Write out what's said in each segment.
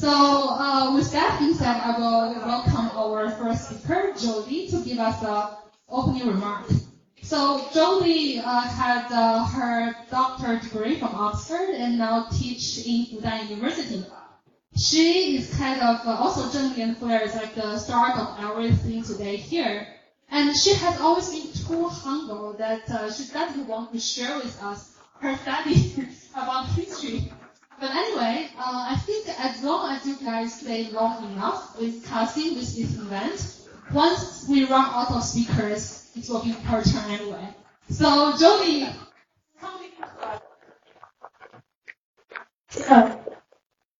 So uh, with that being said, I will welcome our first speaker, Jolie, to give us the opening remark. So Jolie uh, had uh, her doctorate degree from Oxford and now teach in Fudan University. She is kind of uh, also Zheng Lianfu is like the start of everything today here. And she has always been too humble that uh, she doesn't want to share with us her study about history. But anyway, uh, I think as long as you guys stay long enough with CASIN with this event, once we run out of speakers, it will be her turn anyway. So Jolie, uh,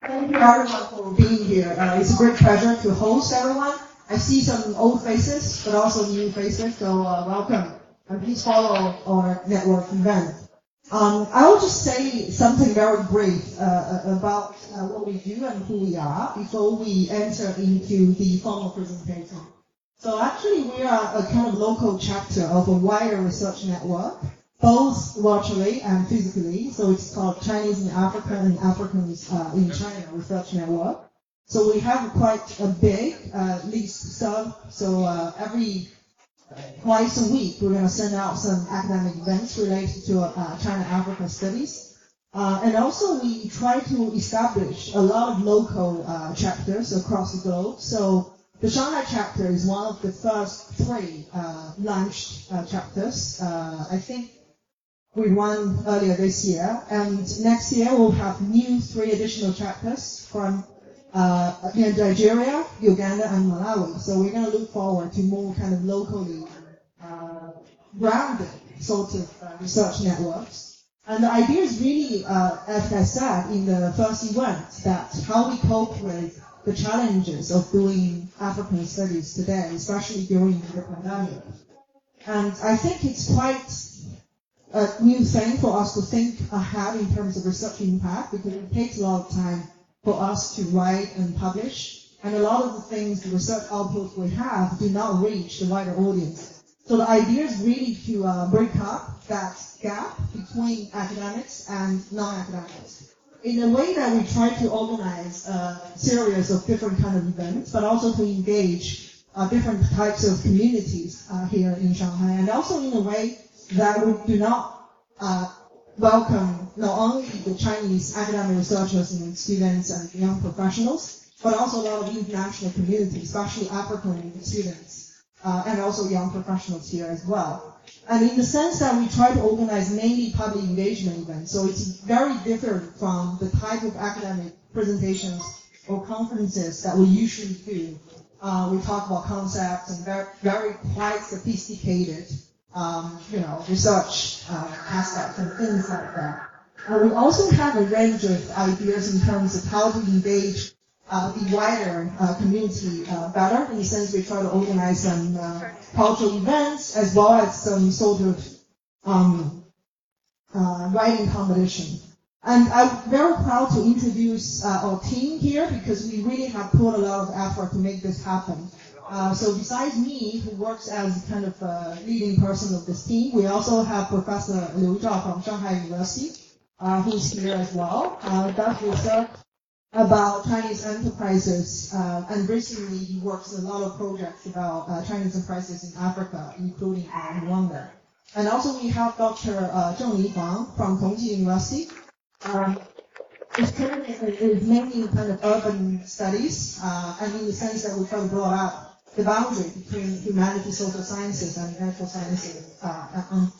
Thank you everyone for being here. Uh, it's a great pleasure to host everyone. I see some old faces, but also new faces, so uh, welcome. And please follow our network event. Um, I will just say something very brief uh, uh about uh, what we do and who we are before we enter into the formal presentation. So actually, we are a kind of local chapter of a wider research network, both virtually and physically. So it's called Chinese in Africa and Africans uh, in China Research Network. So we have quite a big uh, list serve. So uh, every twice a week, we're going to send out some academic events related to uh, China-Africa studies. Uh, and also we try to establish a lot of local uh, chapters across the globe. So the Shanghai chapter is one of the first three uh, launched uh, chapters. Uh, I think we won earlier this year. And next year we'll have new three additional chapters from uh, in Nigeria, Uganda, and Malawi. So we're going to look forward to more kind of locally uh, grounded sort of uh, research networks. And the idea is really, uh, as I said in the first event, that how we cope with the challenges of doing African studies today, especially during the pandemic. And I think it's quite a new thing for us to think ahead in terms of research impact because it takes a lot of time for us to write and publish. And a lot of the things, the research outputs we have do not reach the wider audience. So the idea is really to uh, break up that gap between academics and non-academics in a way that we try to organize a series of different kind of events, but also to engage uh, different types of communities uh, here in Shanghai, and also in a way that we do not uh, welcome not only the Chinese academic researchers and students and young professionals, but also a lot of international communities, especially African students, uh, and also young professionals here as well. And in the sense that we try to organize mainly public engagement events, so it's very different from the type of academic presentations or conferences that we usually do. Uh, we talk about concepts and very, very quite sophisticated um, you know, research uh, aspects and things like that. Uh, we also have a range of ideas in terms of how to engage uh, the wider uh, community uh, better. In the sense, we try to organize some uh, cultural events as well as some sort of um, writing competition. And I'm very proud to introduce our team here because we really have put a lot of effort to make this happen. Uh, so besides me, who works as kind of a leading person of this team, we also have Professor Liu Zhao from Shanghai University, uh, who's here as well. Uh, does research about Chinese enterprises, uh, and recently he works a lot of projects about uh, Chinese enterprises in Africa, including uh, Rwanda. And also we have Dr. Uh, Zheng Li Huang from Tongji University. Um, clinic is mainly kind of urban studies, and in the sense that we try to grow out the boundary between humanities, social sciences, and natural sciences, uh, and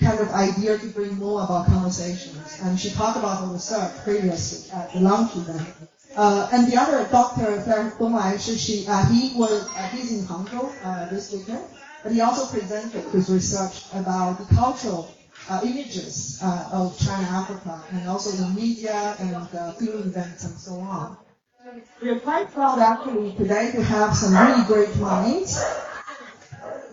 kind of idea to bring more about conversations. And she talked about the research previously at the launch event. Uh, and the other doctor, Dong she, uh, he was, uh, he's in Hangzhou uh, this weekend, but he also presented his research about the cultural uh, images uh, of China, Africa, and also the media and film events and so on. We're quite proud actually today to have some really great minds.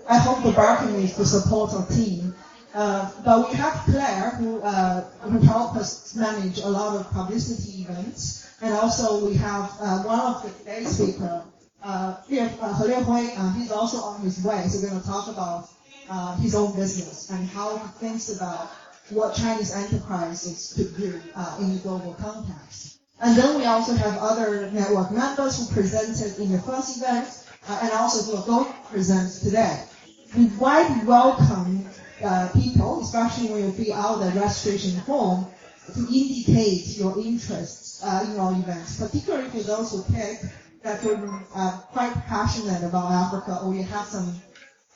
I hope the backing is to support our team. Uh, but we have Claire who, uh, who helped us manage a lot of publicity events. And also we have uh, one of the today's speaker, uh, He Liehui, uh, he's also on his way. So we're going to talk about uh, his own business and how he thinks about what Chinese enterprises could do uh, in the global context. And then we also have other network members who presented in the first event uh, and also who are going to present today. We widely welcome uh, people, especially when you fill out the registration form, to indicate your interests uh, in our events, particularly for those who pick that you're uh, quite passionate about Africa or you have some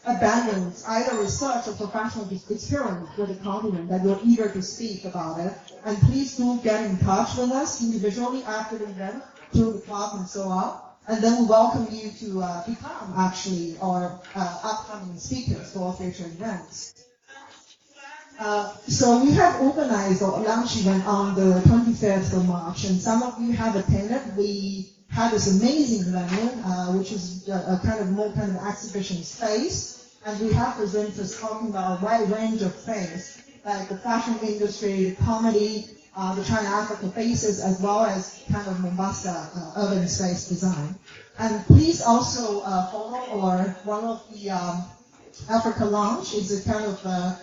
abundant either research or professional experience with the continent that you're eager to speak about it. And please do get in touch with us individually after the event through the talk and so on. And then we welcome you to uh, become actually our uh, upcoming speakers for future events. Uh, so we have organized a launch event on the 25th of March, and some of you have attended. We had this amazing venue, uh, which is a, a, kind of more kind of exhibition space, and we have presenters talking about a wide range of things, like the fashion industry, the comedy, uh, the China-Africa faces, as well as kind of Mombasa uh, urban space design. And please also uh, follow or one of the um, Africa Lounge is a kind of uh,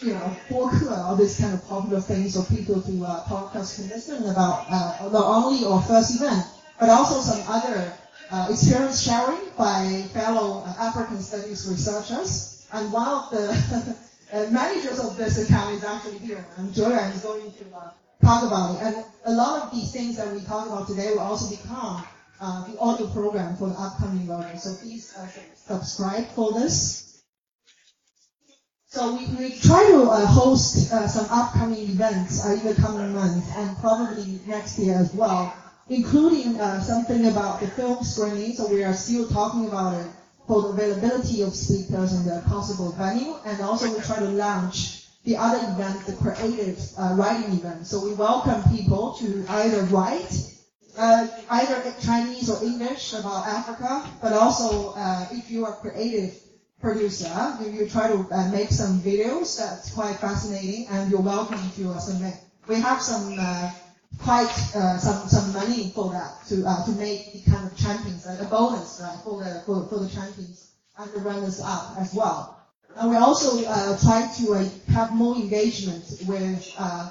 you know, for all these kind of popular things for people to uh, podcast to listen about uh, not only our first event, but also some other uh, experience sharing by fellow uh, African studies researchers. And one of the uh, managers of this account is actually here, and Julia is going to uh, talk about it. And a lot of these things that we talk about today will also become uh, the audio program for the upcoming version. So please uh, subscribe for this. So we, we try to uh, host some upcoming events in the coming months and probably next year as well including uh, something about the film screening. So we are still talking about it for the availability of speakers and the possible venue. And also we try to launch the other event, the creative uh, writing event. So we welcome people to either write, uh, either Chinese or English about Africa, but also uh, if you are creative producer, you, you try to uh, make some videos that's quite fascinating and you're welcome to submit. We have some quite uh, some some money for that to uh, to make the kind of champions uh, a bonus right, for the for, for the champions and the runners up as well. And we also uh, try to uh, have more engagement with uh,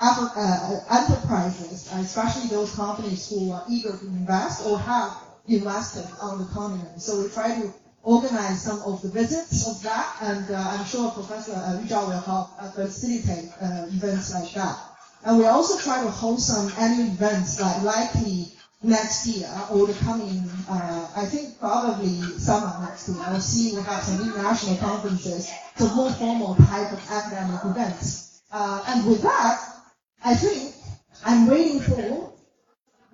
enterprises, especially those companies who are eager to invest or have invested on the continent. So we try to organize some of the visits of that, and I'm sure Professor uh, Yu Zhao will help facilitate events like that. And we also try to host some annual events like likely next year or the coming, uh, I think probably summer next year. We'll see we have some international conferences, so more formal type of academic events. Uh, and with that, I think I'm waiting for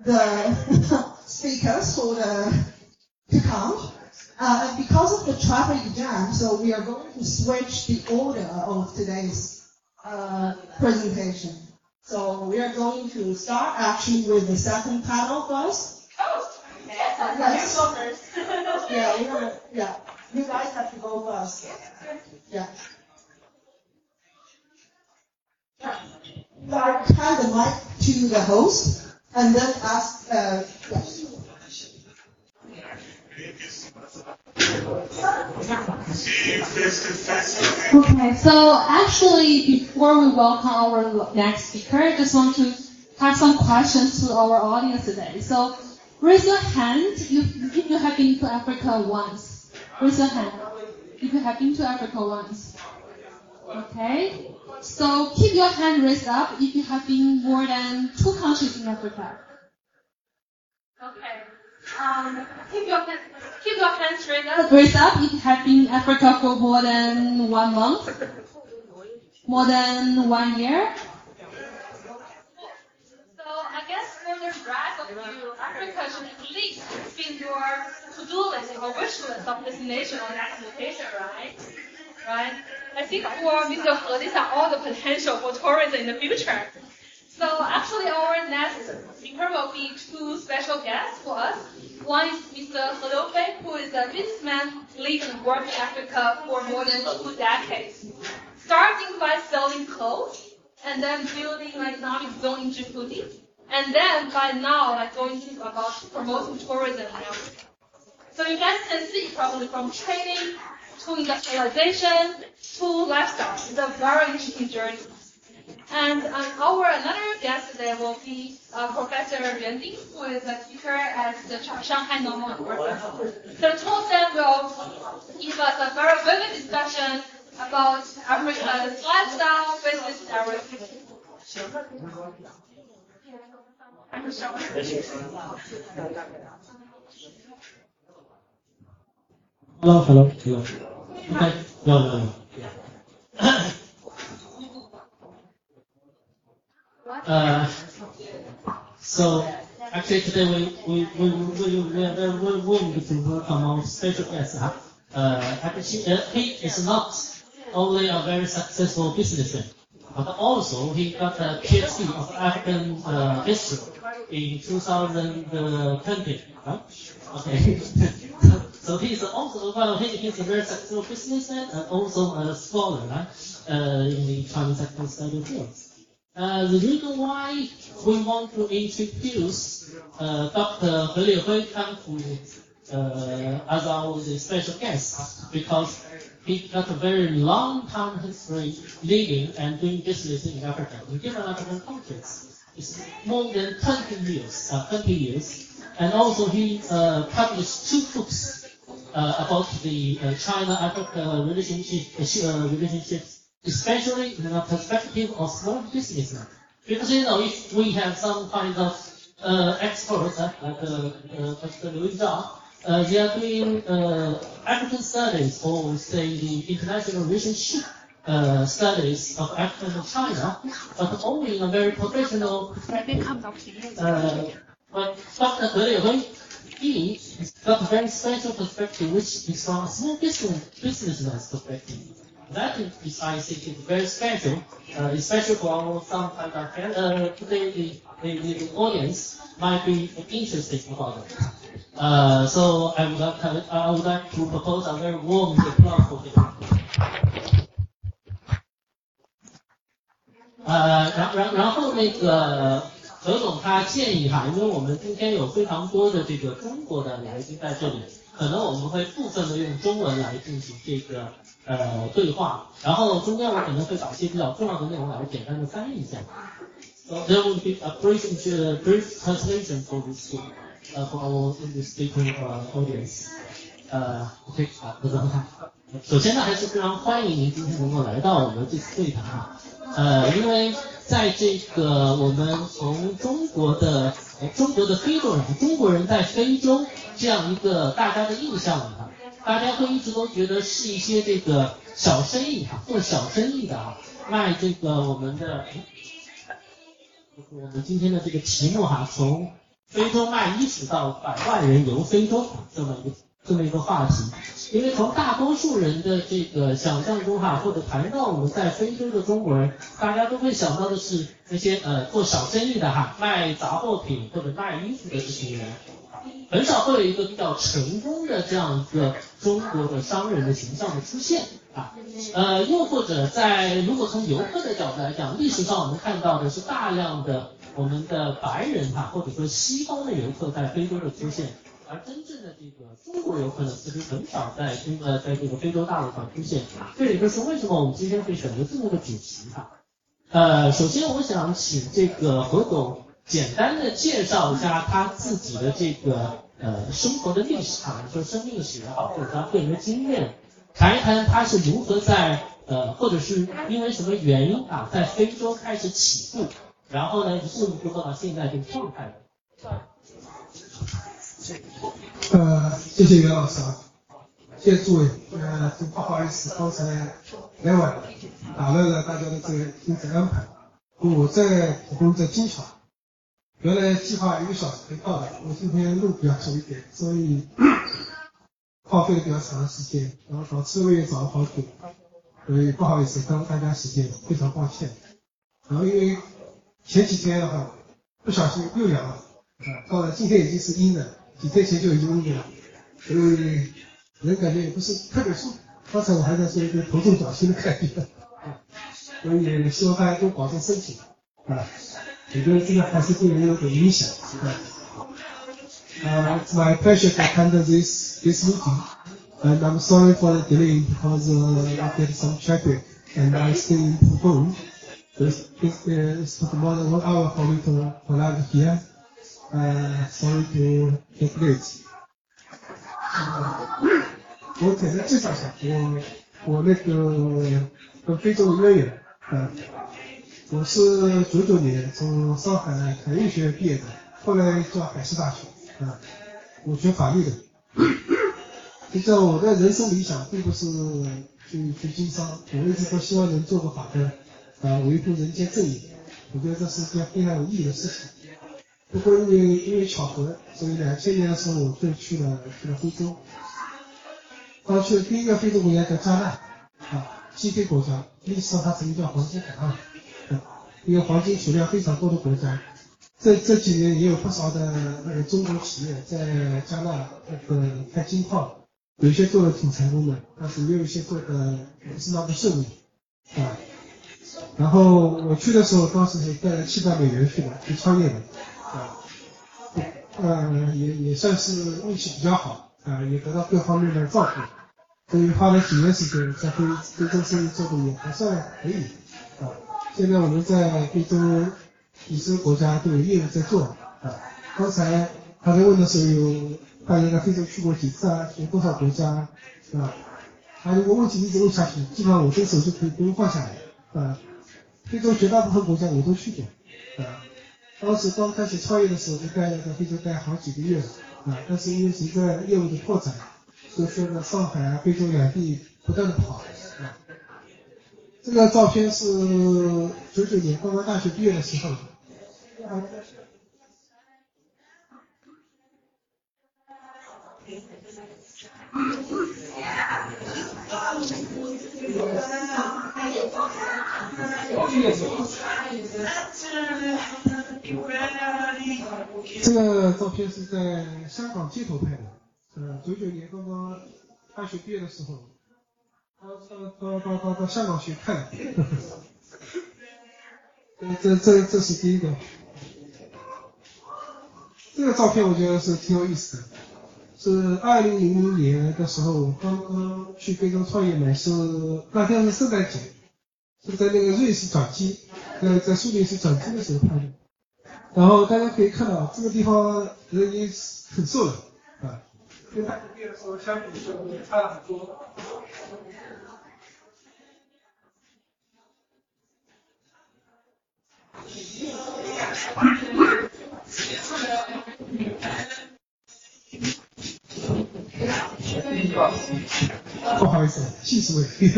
the speakers for the to come. Uh, and because of the traffic jam, so we are going to switch the order of today's uh, presentation. So we are going to start actually with the second panel first. Oh, okay. Yes. You go first. yeah, we're gonna, yeah. You guys have to go first. Yeah. yeah. So I hand the mic to the host and then ask uh, questions. Okay, so actually, before we welcome our next speaker, I just want to have some questions to our audience today. So raise your hand if you have been to Africa once. Raise your hand if you have been to Africa once. Okay, so keep your hand raised up if you have been more than two countries in Africa. Okay. Um, keep your hands, keep your hands raised up. Raised up. You have been in Africa for more than one month, more than one year. So I guess for the rest of you, Africa should at least be your to-do list or wish list of destination or next location, right? Right? I think for Mr. He, these are all the potential for tourism in the future. So actually our next speaker will be two special guests for us. One is Mr. He who is a businessman living and working in Africa for more than two decades. Starting by selling clothes, and then building an economic zone in Djibouti, and then by now like going to about promoting tourism in Africa. So you guys can see probably from trading to industrialization to lifestyle. It's a very interesting journey. And um, our another guest today will be uh, Professor Yuan Ding, who is a speaker at the Shanghai Normal University. The two of them will give us a very vivid discussion about Africa's lifestyle, business, and everything. Hello, hello, hello. Okay, no, no, no. Uh, so actually today we we we we we are very willing to welcome our special guest. Huh? Uh, actually, uh, he is not only a very successful businessman, but also he got a PhD of African uh, history in 2020. Right? Okay. so he's also well, he, he's a very successful businessman and also a scholar right? uh, in the Chinese field. Uh, the reason why we want to introduce uh, Dr. He Liehui to uh, as our special guest because he got a very long time history living and doing business in Africa, in different African countries. It's more than 20 years, uh, 20 years. And also he uh, published two books uh, about the uh, China-Africa relationship, relationships especially in the perspective of small businessmen. Because you know, if we have some kind of uh, experts uh, like uh, uh, Dr. Liu Zhao, uh, they are doing uh, African studies or say the international relationship uh, studies of Africa and China, but only in a very professional perspective. Uh, but Dr. He has got a very special perspective, which is from a small business businessman's perspective. That is, I think, is very special, uh, especially for our some kind of uh, today the, the, the audience might be interested about it. Uh, so I would like, I would like to propose a very warm applause for him. 呃，然然然后那个何总他建议哈，因为我们今天有非常多的这个中国的来宾在这里， 可能我们会部分的用中文来进行这个呃对话，然后中间我可能会把一些比较重要的内容来简单的翻译一下。So there will be a brief, uh, brief translation for this uh, for our English speaking uh, audience. 呃，OK，好，何总好。首先呢，还是非常欢迎您今天能够来到我们这次会谈啊。呃，因为在这个我们从中国的呃中国的非洲人，中国人在非洲这样一个大家的印象里哈，大家会一直都觉得是一些这个小生意哈，做小生意的哈，卖这个我们的，就是我们今天的这个题目哈，从非洲卖衣服到百万人游非洲这么一个这么一个话题。因为从大多数人的这个想象中哈，或者谈到我们在非洲的中国人，大家都会想到的是那些呃做小生意的哈，卖杂货品或者卖衣服的这群人，很少会有一个比较成功的这样一个中国的商人的形象的出现啊。呃，又或者在如果从游客的角度来讲，历史上我们看到的是大量的我们的白人哈，或者说西方的游客在非洲的出现。而真正的这个中国游客呢，其实很少在中呃在这个非洲大陆上出现。这也就是为什么我们今天会选择这么个主题哈。呃，首先我想请这个何总简单的介绍一下他自己的这个呃生活的历史啊，说生命史也好，或者他个人的经验，谈一谈他是如何在呃或者是因为什么原因啊，在非洲开始起步，然后呢一步一步做到现在这个状态的。呃，谢谢袁老师啊，谢谢诸位。呃，不好意思，刚才来晚了，打乱了大家的这个行程安排。我在普东在金桥，原来计划一个小时可以到的，我今天路比较熟一点，所以 耗费了比较长的时间，然后导致我也找了好久，所以不好意思耽误大家时间，非常抱歉。然后因为前几天的话不小心又阳了，啊，到了今天已经是阴了。几天前就已经阴了，所以人感觉也不是特别舒服。刚才我还在说一个头重脚轻的感觉，啊，所以希望大家都保重身体，啊，Of Uh, it's my pleasure to attend this this meeting, and I'm sorry for the delay because uh, I get some traffic and I stay in Pudong. It's, it's, uh, it's took more than one hour for me to arrive here. Uh, sorry to take late. Uh, 我是九九年从上海海运学院毕业的，后来叫海事大学，啊，我学法律的。实际上我的人生理想并不是去去经商，我一直都希望能做个法官，啊，维护人间正义，我觉得这是件非常有意义的事情。不过因为因为巧合，所以两千年的时候我就去了去了非洲。刚去的第一个非洲国家叫加纳，啊，西非国家，历史上它曾经叫黄金海岸，啊，一个黄金储量非常多的国家。这这几年也有不少的那个中国企业在加纳那个开金矿，有些做的挺成功的，但是也有一些做的不是那么顺利，啊。然后我去的时候，当时是带了七百美元去的，去创业的，啊，呃，也也算是运气比较好。啊，也得到各方面的照顾，所以花了几年时间，在非非洲生意做的也还算可以。现在我们在非洲几十个国家都有业务在做啊。刚才他在问的时候，有大家在非洲去过几次啊？去多少国家啊？他如果问题一直问下去，基本上我这个手就可以不用放下来啊。非洲绝大部分国家我都去过啊。当时刚开始创业的时候，就待在非洲待好几个月。啊，但是因为随着业务的拓展，所以说呢，上海啊、非洲两地不断的跑。这个照片是九九年刚刚大学毕业的时候。这个照片是在香港街头拍的，呃，九九年刚刚大学毕业的时候，到到到到到香港去看，这这这是第一个，这个照片我觉得是挺有意思的，是二零零零年的时候刚刚去非洲创业嘛，是那天是圣诞节，是在那个瑞士转机，在在苏黎世转机的时候拍的。然后大家可以看到，这个地方人已经很瘦了跟他毕业的时候相比，就差了很多。不好意思，技术问题。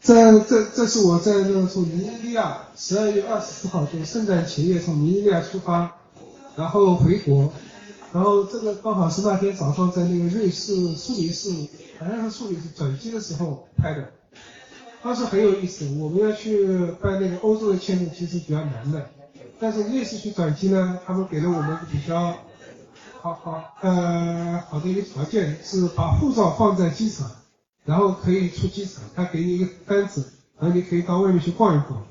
这这这是我在那个从尼日利亚十二月二十四号，就圣诞前夜从尼日利亚出发，然后回国，然后这个刚好是那天早上在那个瑞士苏黎世，好像是苏黎世转机的时候拍的，当时很有意思。我们要去办那个欧洲的签证，其实比较难的，但是瑞士去转机呢，他们给了我们比较好好呃好的一个条件，是把护照放在机场。然后可以出机场，他给你一个单子，然后你可以到外面去逛一逛，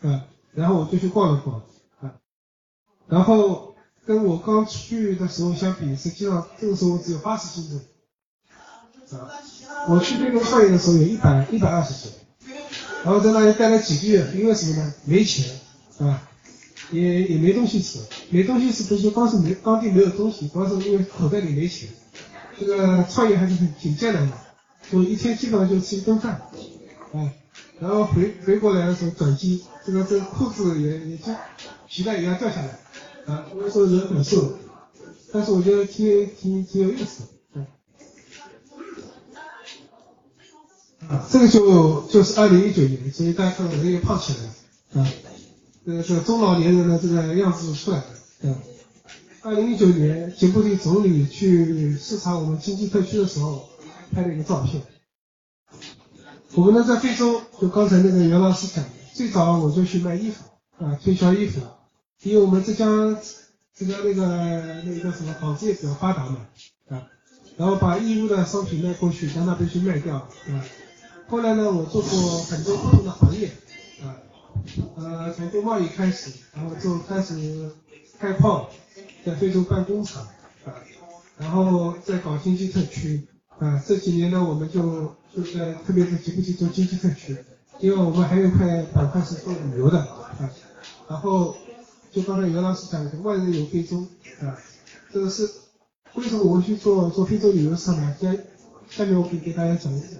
嗯，然后我就去逛了逛，啊，然后跟我刚去的时候相比，实际上这个时候只有八十斤重，啊，我去那个创业的时候有一百一百二十斤，然后在那里待了几个月，因为什么呢？没钱，啊，也也没东西吃，没东西吃不是光是没当地没有东西，主要是因为口袋里没钱，这个创业还是很挺艰难的。就一天基本上就吃一顿饭，啊，然后回回过来的时候转机，这个这个裤子也也就皮带也要掉下来，啊，所以说人很瘦，但是我觉得挺挺挺有意思，嗯，啊，这个就就是二零一九年，所以大家看到人也胖起来了，啊，这个是中老年人的这个样子出来了，嗯，二零一九年吉布提总理去视察我们经济特区的时候。拍了一个照片。我们呢在非洲，就刚才那个袁老师讲，最早我就去卖衣服啊，推销衣服，因为我们浙江这个那个那个叫什么纺织业比较发达嘛啊，然后把义乌的商品卖过去，到那边去卖掉啊。后来呢，我做过很多不同的行业啊，呃，从做贸易开始，然后就开始开矿，在非洲办工厂啊，然后再搞经济特区。啊，这几年呢，我们就就在特别是吉布提做经济特区，因为我们还有一块板块是做旅游的啊。然后就刚才袁老师讲的“万人游非洲”啊，这个是为什么我去做做非洲旅游市场呢？下下面我可以给大家讲一讲。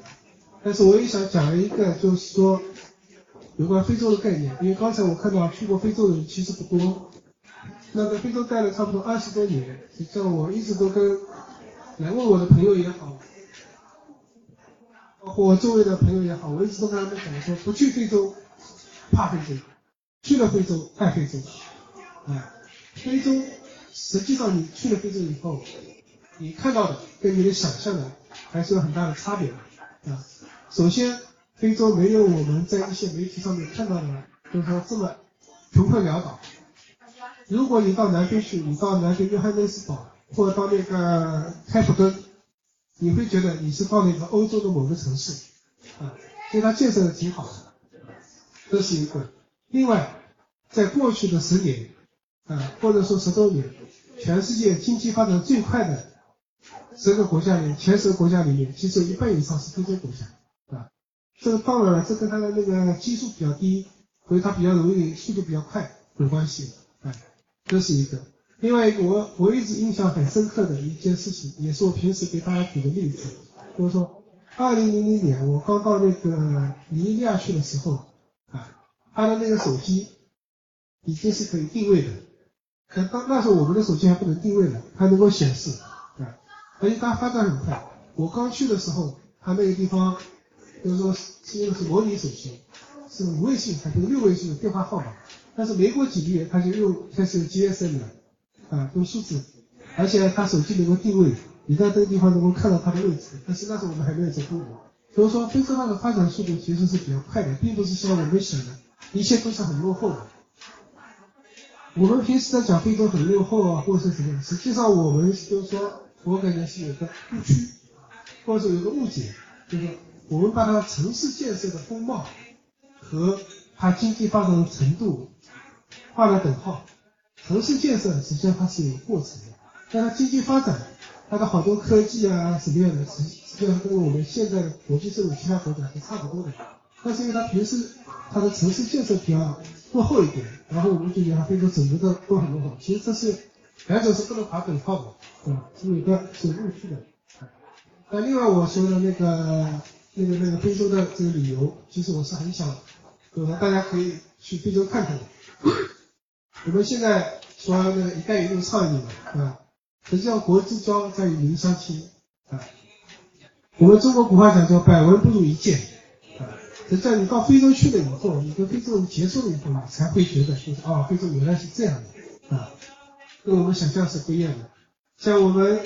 但是我也想讲一个，就是说有关非洲的概念，因为刚才我看到去过非洲的人其实不多。那在非洲待了差不多二十多年，实际上我一直都跟来问我的朋友也好。包括我周围的朋友也好，我一直都跟他们讲说，不去非洲怕非洲，去了非洲爱非洲。啊，非洲实际上你去了非洲以后，你看到的跟你的想象的还是有很大的差别的。啊，首先非洲没有我们在一些媒体上面看到的，就是说这么穷困潦倒。如果你到南非去，你到南非约翰内斯堡，或者到那个开普敦。你会觉得你是到了一个欧洲的某个城市，啊，所以它建设的挺好的，这是一个。另外，在过去的十年，啊，或者说十多年，全世界经济发展最快的十个国家里，前十个国家里面，其实一半以上是非洲国家，啊，这个当然了，这跟它的那个基数比较低，所以它比较容易速度比较快有关系，啊，这是一个。另外一个我我一直印象很深刻的一件事情，也是我平时给大家举的例子，就是说，二零零零年我刚到那个尼日利亚去的时候，啊，他的那个手机已经是可以定位的，可当那时候我们的手机还不能定位呢，还能够显示，啊，而且它发展很快。我刚去的时候，他那个地方就是说是用的是模拟手机，是五位数还是六位数的电话号码，但是没过几个月，他就又开始 GSM 了。啊，用数字，而且他手机能够定位，你在这个地方能够看到他的位置。但是那时候我们还没有在中国，所以说非洲那个发展速度其实是比较快的，并不是像我们想的，一切都是很落后的。我们平时在讲非洲很落后啊，或者是什么，实际上我们就是说，我感觉是有个误区，或者说有个误解，就是我们把它城市建设的风貌和它经济发展的程度画了等号。城市建设实际上它是有过程的，但它经济发展，它的好多科技啊什么样的，实实际上跟我们现在的国际社会其他国家是差不多的。但是因为它平时它的城市建设比较落后一点，然后我们就觉得非洲整个的都很落后。其实这是两者是不能划等号的，啊？是有个是有误区的。那另外我说的那个那个那个非洲的这个旅游，其实我是很想，就是大家可以去非洲看看的。我们现在说那个“一带一路”倡议嘛，啊，实际上国之庄在于民相亲啊。我们中国古话讲叫“百闻不如一见”，啊，实际上你到非洲去了以后，你跟非洲人接触了以后，你才会觉得就是啊，非洲原来是这样的啊，跟我们想象是不一样的。像我们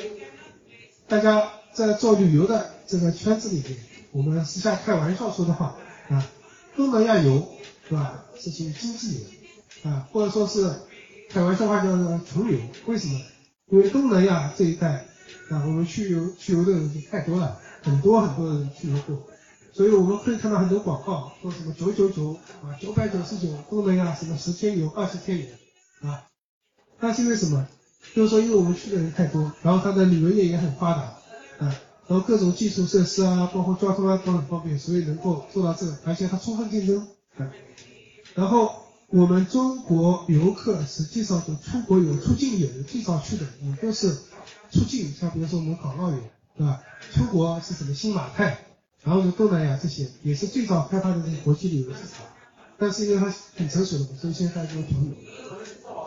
大家在做旅游的这个圈子里面，我们私下开玩笑说的话啊，东南亚游是吧，是属于经济游。啊，或者说是开玩笑话叫做穷游，为什么？因为东南亚这一带啊，我们去游去游的人就太多了，很多很多人去游过，所以我们可以看到很多广告，说什么九九九啊，九百九十九东南亚什么十天游、二十天游啊，那是因为什么？就是说因为我们去的人太多，然后它的旅游业也很发达啊，然后各种基础设施啊，包括交通啊都很方便，所以能够做到这，而且它充分竞争啊，然后。我们中国游客实际上就出国游、出境游最早去的也都是出境，像比如说我们港澳游，对吧？出国是什么新马泰，然后就东南亚这些也是最早开发的这个国际旅游市场。但是因为它很成熟了，所以现在就停游。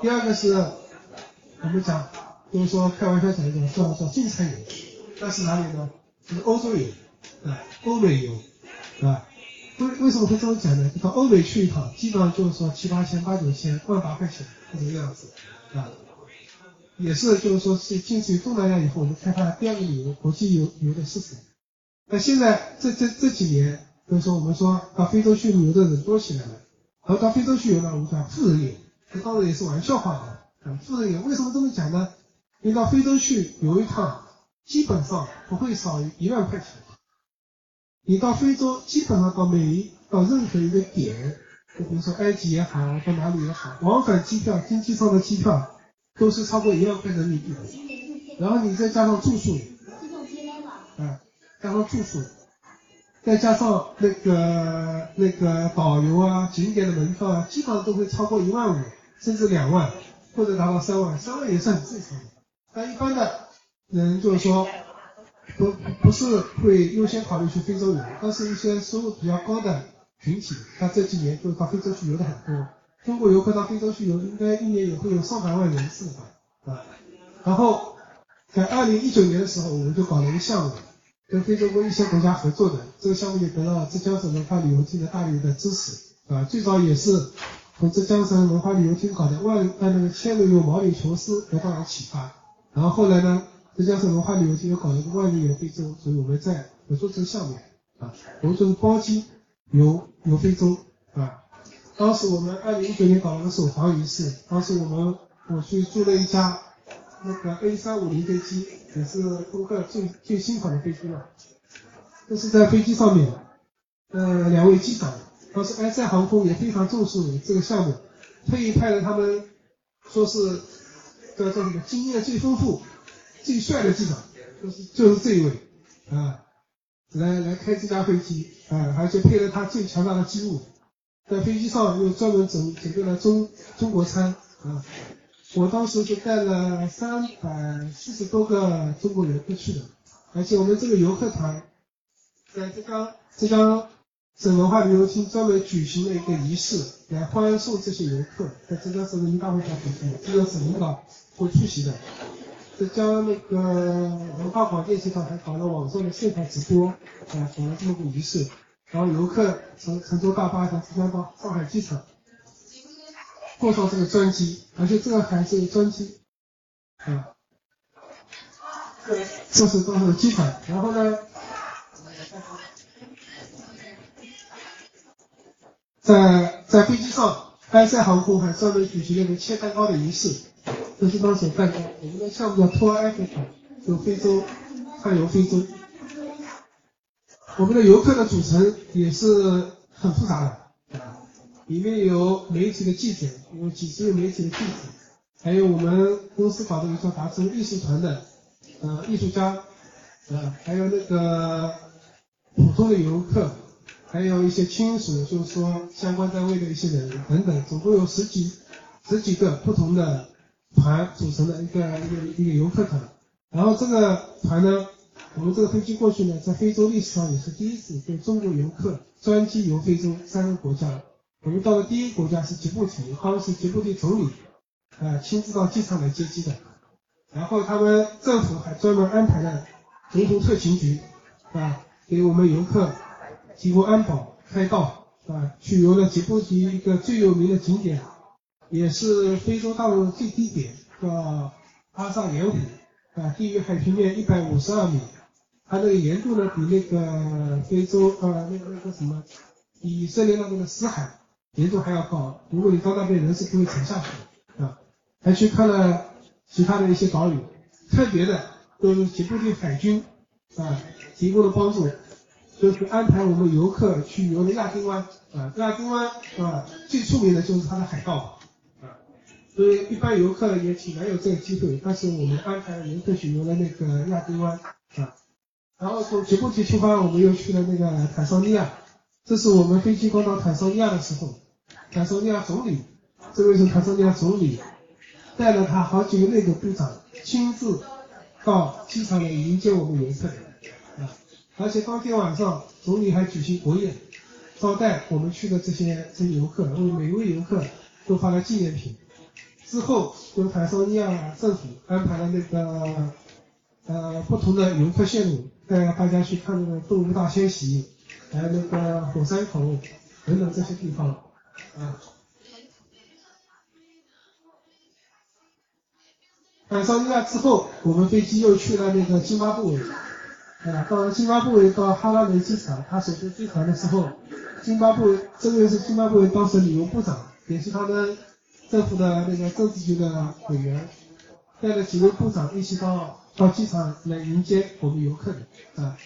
第二个是我们讲，就是说开玩笑讲一种叫叫进餐游，那是哪里呢？就是欧洲游，啊，欧美游，啊。为为什么会这么讲呢？到欧美去一趟，基本上就是说七八千、八九千、万八块钱这个样子啊，也是就是说是进去东南亚以后，我们开发第二个旅游国际游游的市场。那现在这这这几年，就是说我们说到非洲去旅游的人多起来了，而到非洲去游呢，我们讲富人游，这当然也是玩笑话的啊。富人游为什么这么讲呢？你到非洲去游一趟，基本上不会少于一万块钱。你到非洲，基本上到每一到任何一个点，就比如说埃及也好，到哪里也好，往返机票、经济舱的机票都是超过一万块人民币的。然后你再加上住宿，啊，加上住宿，再加上那个那个导游啊、景点的门票啊，基本上都会超过一万五，甚至两万，或者达到三万，三万也是很正常的。但一般的人就是说，不不是会优先考虑去非洲游，但是一些收入比较高的群体，他这几年就到非洲去游的很多。中国游客到非洲去游，应该一年也会有上百万人次吧，啊。然后在二零一九年的时候，我们就搞了一个项目，跟非洲一些国家合作的，这个项目也得到浙江省文化旅游厅的大力的支持，啊，最早也是从浙江省文化旅游厅搞的万呃那个千里游毛里求斯得到了启发。然后后来呢，浙江省文化旅游厅又搞了个万里游非洲，所以我们在合作这个项目啊，我们就是包机游游非洲啊。当时我们二零一九年搞了个首航仪式，当时我们我去租了一家那个 A 三五零飞机，也是空客最最新款的飞机了。这是在飞机上面，呃，两位机长，当时埃塞航空也非常重视这个项目，特意派了他们说是。叫叫什么？经验最丰富、最帅的机长，就是就是这一位啊，来来开这架飞机啊，而且配了他最强大的机务，在飞机上又专门准准备了中中国餐啊。我当时是带了三百四十多个中国游客去的，而且我们这个游客团在浙江浙江省文化旅游厅专门举行了一个仪式，来欢送这些游客，在浙江省人民大会上举行，浙江省领导。会出席的，浙江那个文化广电集团还搞了网上的现场直播，啊，搞了这么个仪式，然后游客乘乘坐大巴从浙江到上海机场，过上这个专机，而且这个还是专机，啊，这是到了机场，然后呢，在在飞机上，埃塞航空还专门举行了一个切蛋糕的仪式。这是当时蛋糕，我们的项目叫 Tour Africa，就非洲探游非洲。我们的游客的组成也是很复杂的，里面有媒体的记者，有几十位媒体的记者，还有我们公司搞的一个达成艺术团的呃艺术家，呃还有那个普通的游客，还有一些亲属，就是说相关单位的一些人等等，总共有十几十几个不同的。团组成的一个一个一个游客团，然后这个团呢，我们这个飞机过去呢，在非洲历史上也是第一次，对中国游客专机游非洲三个国家。我们到的第一国家是吉布提，他们是吉布提总理啊亲自到机场来接机的，然后他们政府还专门安排了总统特勤局啊，给我们游客提供安保开道啊，去游了吉布提一个最有名的景点。也是非洲大陆的最低点，叫阿萨盐湖，啊，地域海平面一百五十二米，它那个盐度呢比那个非洲呃那个那个什么以色列那边的死海盐度还要高。如果你到那边人是不会沉下去的啊。还去看了其他的一些岛屿，特别的都吉布提海军啊提供的帮助，就是安排我们游客去游的亚丁湾啊，亚丁湾啊最出名的就是它的海盗啊。所以一般游客也挺难有这个机会，但是我们安排游客去游了那个亚丁湾啊，然后从吉布提出发，我们又去了那个坦桑尼亚。这是我们飞机刚到坦桑尼亚的时候，坦桑尼亚总理，这位是坦桑尼亚总理，带了他好几个内阁部长亲自到机场来迎接我们游客啊，而且当天晚上总理还举行国宴，招待我们去的这些这些游客，为每一位游客都发了纪念品。之后，由坦桑尼亚政府安排了那个呃不同的游客线路，带大家去看那个动物大迁徙，还有那个火山口等等这些地方啊。坦桑尼亚之后，我们飞机又去了那个津巴布韦，啊，到了津巴布韦到哈拉雷机场，他首先飞船的时候，津巴布韦这位是津巴布韦当时旅游部长，也是他们。政府的那个政治局的委员带了几位部长一起到到机场来迎接我们游客的啊，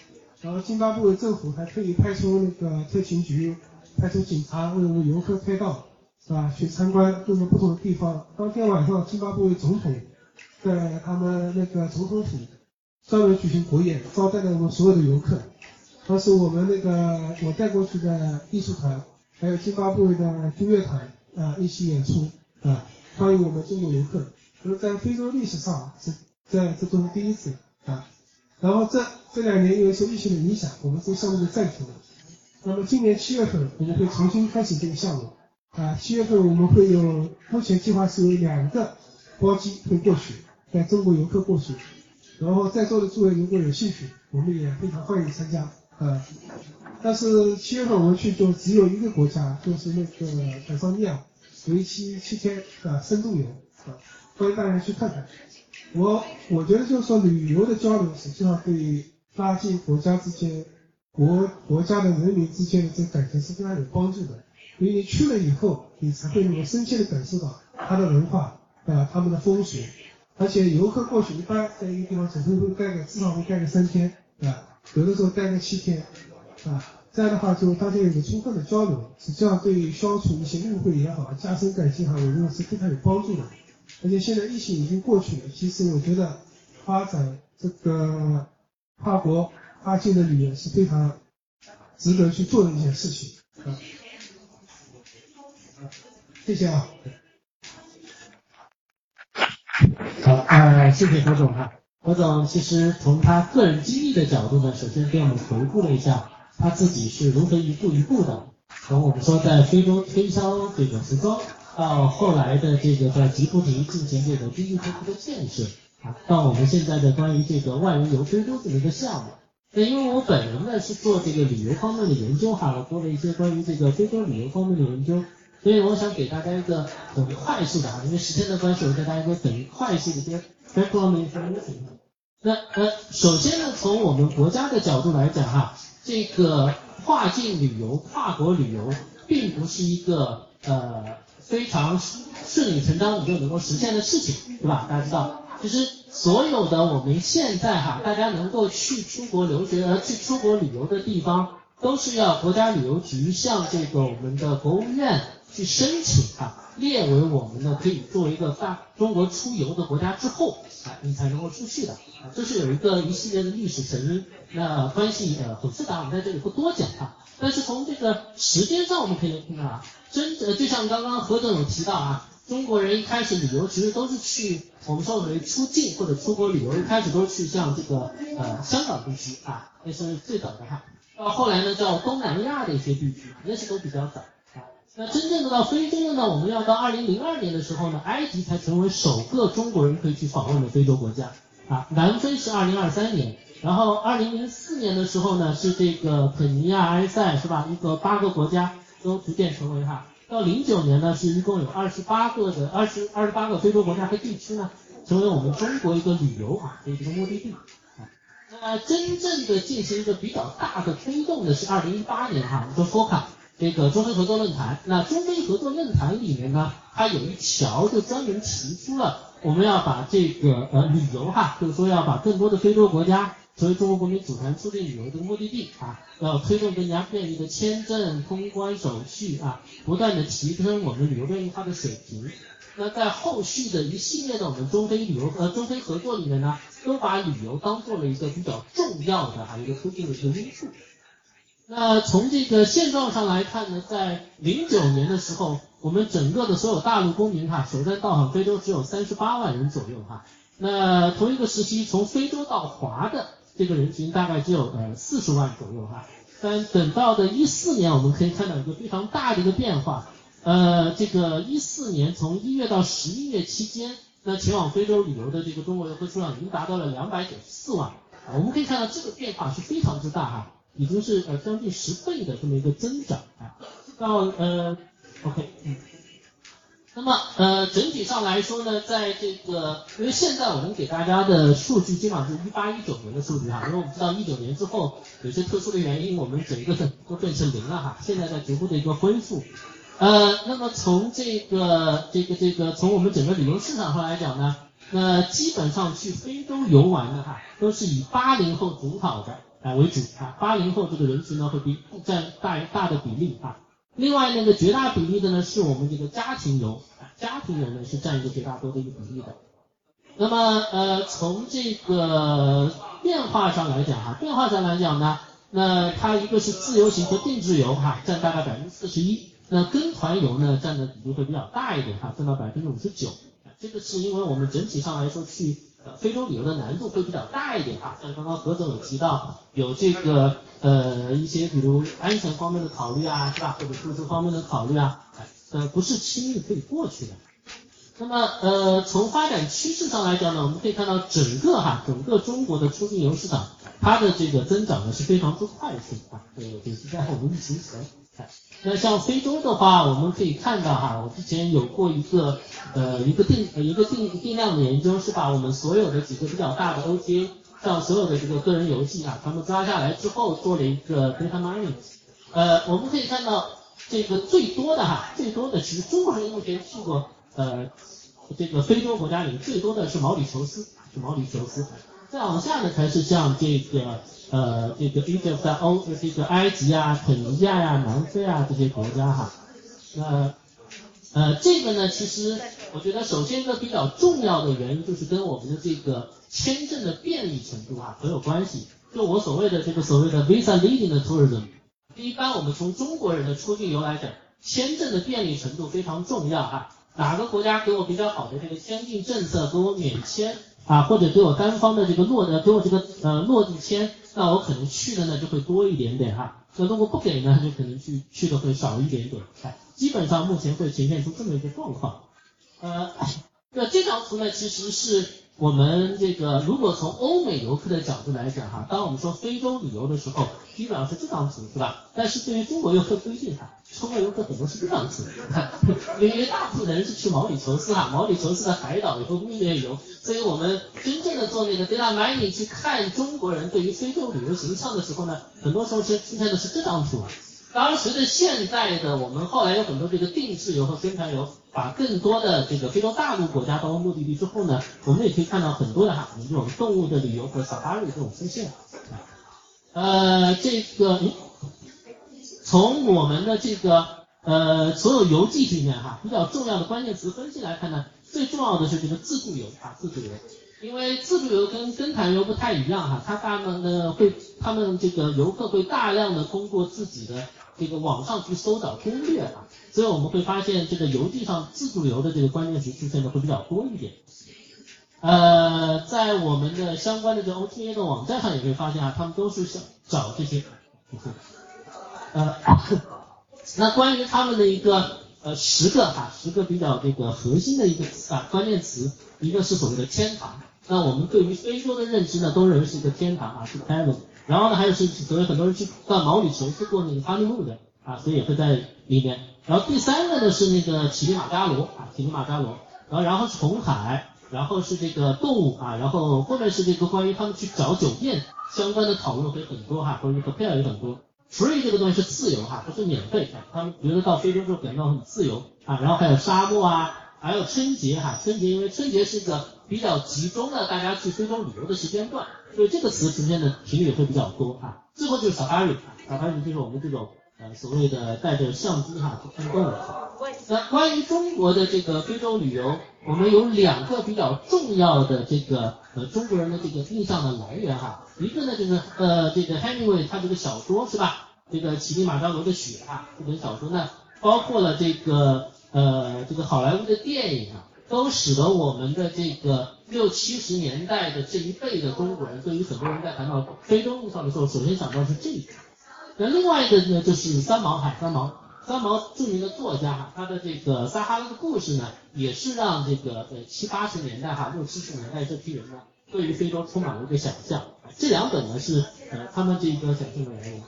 然后津巴布韦政府还特意派出那个特勤局，派出警察为我们游客开道，是吧？去参观各个不同的地方。当天晚上，津巴布韦总统在他们那个总统府专门举行国宴，招待了我们所有的游客。当时我们那个我带过去的艺术团，还有津巴布韦的军乐团啊一起演出啊，欢迎我们中国游客。就是在非洲历史上是在这都是第一次啊。然后这这两年因为受疫情的影响，我们这个项目就暂停了。那么今年七月份我们会重新开始这个项目啊，七月份我们会有目前计划是有两个包机会过去，带中国游客过去。然后在座的诸位如果有兴趣，我们也非常欢迎参加啊。但是七月份我们去就只有一个国家，就是那个坦桑尼亚，为期七天啊深度游啊，欢迎大家去看看。我我觉得就是说旅游的交流实际上对拉近国家之间、国国家的人民之间的这个感情是非常有帮助的。因为你去了以后，你才会能够深切的感受到它的文化啊，他们的风俗。而且游客过去一般在一个地方总会会待个至少会待个三天啊，有的时候待个七天啊，这样的话就大家有个充分的交流，实际上对于消除一些误会也好，加深感情也好，我认为是非常有帮助的。而且现在疫情已经过去了，其实我觉得发展这个跨国跨境的旅游是非常值得去做的一件事情啊。谢谢啊。好，呃，谢谢何总哈。何总其实从他个人经历的角度呢，首先给我们回顾了一下他自己是如何一步一步的，从我们说在非洲推销这个服装，到后来的这个在吉布提进行这个经济特区的建设，啊，到我们现在的关于这个万人游非洲这么一个项目。那因为我本人呢是做这个旅游方面的研究哈，我做了一些关于这个非洲旅游方面的研究。所以我想给大家一个很快速的啊，因为时间的关系，我给大家一个很快速的一些 background information。那呃，首先呢，从我们国家的角度来讲哈，这个跨境旅游、跨国旅游，并不是一个呃非常顺理成章你就能够实现的事情，对吧？大家知道，其实所有的我们现在哈，大家能够去出国留学、呃去出国旅游的地方，都是要国家旅游局向这个我们的国务院。去申请哈，列为我们呢可以作为一个大中国出游的国家之后啊，你才能够出去的，这是有一个一系列的历史成因，那关系呃很复杂，我们在这里不多讲啊。但是从这个时间上我们可以看到啊，真呃就像刚刚何总有提到啊，中国人一开始旅游其实都是去我们说为出境或者出国旅游，一开始都是去像这个呃香港地区啊，那是最早的哈，到后来呢叫东南亚的一些地区，那是都比较早。那真正的到非洲的呢，我们要到二零零二年的时候呢，埃及才成为首个中国人可以去访问的非洲国家啊。南非是二零二三年，然后二零零四年的时候呢，是这个肯尼亚、埃塞是吧？一个八个国家都逐渐成为哈。到零九年呢，是一共有二十八个的二十二十八个非洲国家和地区呢，成为我们中国一个旅游啊的一个目的地啊。那真正的进行一个比较大的推动的是二零一八年哈，我们说 FOCA。这个中非合作论坛，那中非合作论坛里面呢，它有一条就专门提出了，我们要把这个呃旅游哈，就是说要把更多的非洲国家作为中国国民组团出境旅游的目的地啊，要推动更加便利的签证通关手续啊，不断的提升我们旅游便利化的水平。那在后续的一系列的我们中非旅游呃中非合作里面呢，都把旅游当做了一个比较重要的啊一个推进的一个因素。那从这个现状上来看呢，在零九年的时候，我们整个的所有大陆公民哈，首站到访非洲只有三十八万人左右哈。那同一个时期，从非洲到华的这个人群大概只有呃四十万左右哈。但等到的一四年，我们可以看到一个非常大的一个变化，呃，这个一四年从一月到十一月期间，那前往非洲旅游的这个中国游客数量已经达到了两百九十四万啊。我们可以看到这个变化是非常之大哈。已经是呃将近十倍的这么一个增长啊，到呃，OK，嗯，那么呃整体上来说呢，在这个因为现在我们给大家的数据基本上是一八一九年的数据哈，因为我们知道一九年之后有些特殊的原因，我们整个都变成零了哈，现在在逐步的一个恢复，呃，那么从这个这个这个从我们整个旅游市场上来讲呢，那基本上去非洲游玩的哈，都是以八零后主导的。啊为主啊，八零后这个人群呢会比占大大的比例啊。另外那个绝大比例的呢是我们这个家庭游，家庭游呢是占一个绝大多的一个比例的。那么呃从这个变化上来讲哈，变化上来讲呢，那它一个是自由行和定制游哈，占大概百分之四十一。那跟团游呢，占的比例会比较大一点哈，占到百分之五十九。这个是因为我们整体上来说去呃非洲旅游的难度会比较大一点哈，像刚刚何总有提到，有这个呃一些比如安全方面的考虑啊，是吧？或者住宿方面的考虑啊，呃不是轻易可以过去的。那么呃从发展趋势上来讲呢，我们可以看到整个哈整个中国的出境游市场，它的这个增长呢是非常之快速啊，呃也是在我们疫情前。那像非洲的话，我们可以看到哈，我之前有过一个呃一个定一个定定量的研究，是把我们所有的几个比较大的 OTA 像所有的这个个人游记啊，他们抓下来之后做了一个 data mining，呃，我们可以看到这个最多的哈，最多的其实中国人目前去过呃这个非洲国家里面最多的是毛里求斯，是毛里求斯，再往下呢才是像这个。呃，这个 Egypt，欧这个埃及啊、肯尼亚呀、南非啊这些国家哈，那呃这个呢，其实我觉得首先一个比较重要的原因就是跟我们的这个签证的便利程度啊很有关系。就我所谓的这个所谓的 visa leading 的 tourism，一般我们从中国人的出境游来讲，签证的便利程度非常重要啊。哪个国家给我比较好的这个签证政策，给我免签啊，或者给我单方的这个落的，给我这个呃落地签。那我可能去的呢就会多一点点哈，那如果不给呢，就可能去去的会少一点点。哎，基本上目前会呈现出这么一个状况。呃，那这张图呢，其实是我们这个如果从欧美游客的角度来讲哈，当我们说非洲旅游的时候，基本上是这张图是吧？但是对于中国游客不一定哈。中国游客很多是这样子，因为大部分人是去毛里求斯哈，毛里求斯的海岛以后蜜月游，所以我们真正的做那个 data mining 去看中国人对于非洲旅游形象的时候呢，很多时候是出现的是这张图。当然，随着现在的我们后来有很多这个定制游和宣传游，把更多的这个非洲大陆国家当目的地之后呢，我们也可以看到很多的哈，我们这种动物的旅游和 safari 这种出现。呃，这个。从我们的这个呃所有游记里面哈，比较重要的关键词分析来看呢，最重要的是这个自助游啊，自助游，因为自助游跟跟团游不太一样哈，它大们的会，他们这个游客会大量的通过自己的这个网上去搜找攻略啊，所以我们会发现这个游记上自助游的这个关键词出现的会比较多一点。呃，在我们的相关的这 OTA 的网站上也会发现啊，他们都是想找这些。呃，那关于他们的一个呃十个哈十个比较这个核心的一个啊关键词，一个是所谓的天堂。那我们对于非洲的认知呢，都认为是一个天堂啊，是 heaven。然后呢，还有是所谓很多人去到毛里求斯过那个 honeymoon 的啊，所以也会在里面。然后第三个呢是那个乞力马扎罗啊，乞力马扎罗。然后然后是红海，然后是这个动物啊，然后后面是这个关于他们去找酒店相关的讨论会很多哈，关于和配偶也很多。free 这个东西是自由哈，不是免费。他们觉得到非洲之后感到很自由啊，然后还有沙漠啊，还有春节哈，春节因为春节是一个比较集中的大家去非洲旅游的时间段，所以这个词出现的频率也会比较多啊。最后就是 safari，safari 就是我们这种呃所谓的带着相机哈去看动物。那关于中国的这个非洲旅游，我们有两个比较重要的这个呃中国人的这个印象的来源哈。一个呢就是呃这个 Hemingway 他这个小说是吧？这个乞力马扎罗的雪啊这本小说呢，包括了这个呃这个好莱坞的电影啊，都使得我们的这个六七十年代的这一辈的中国人，对于很多人在谈到非洲印象的时候，首先想到是这个。那另外一个呢就是三毛哈三毛三毛著名的作家哈，他的这个撒哈拉的故事呢，也是让这个呃七八十年代哈六七十年代这批人呢。对于非洲充满了一个想象，这两本呢是呃他们这个想象的人物。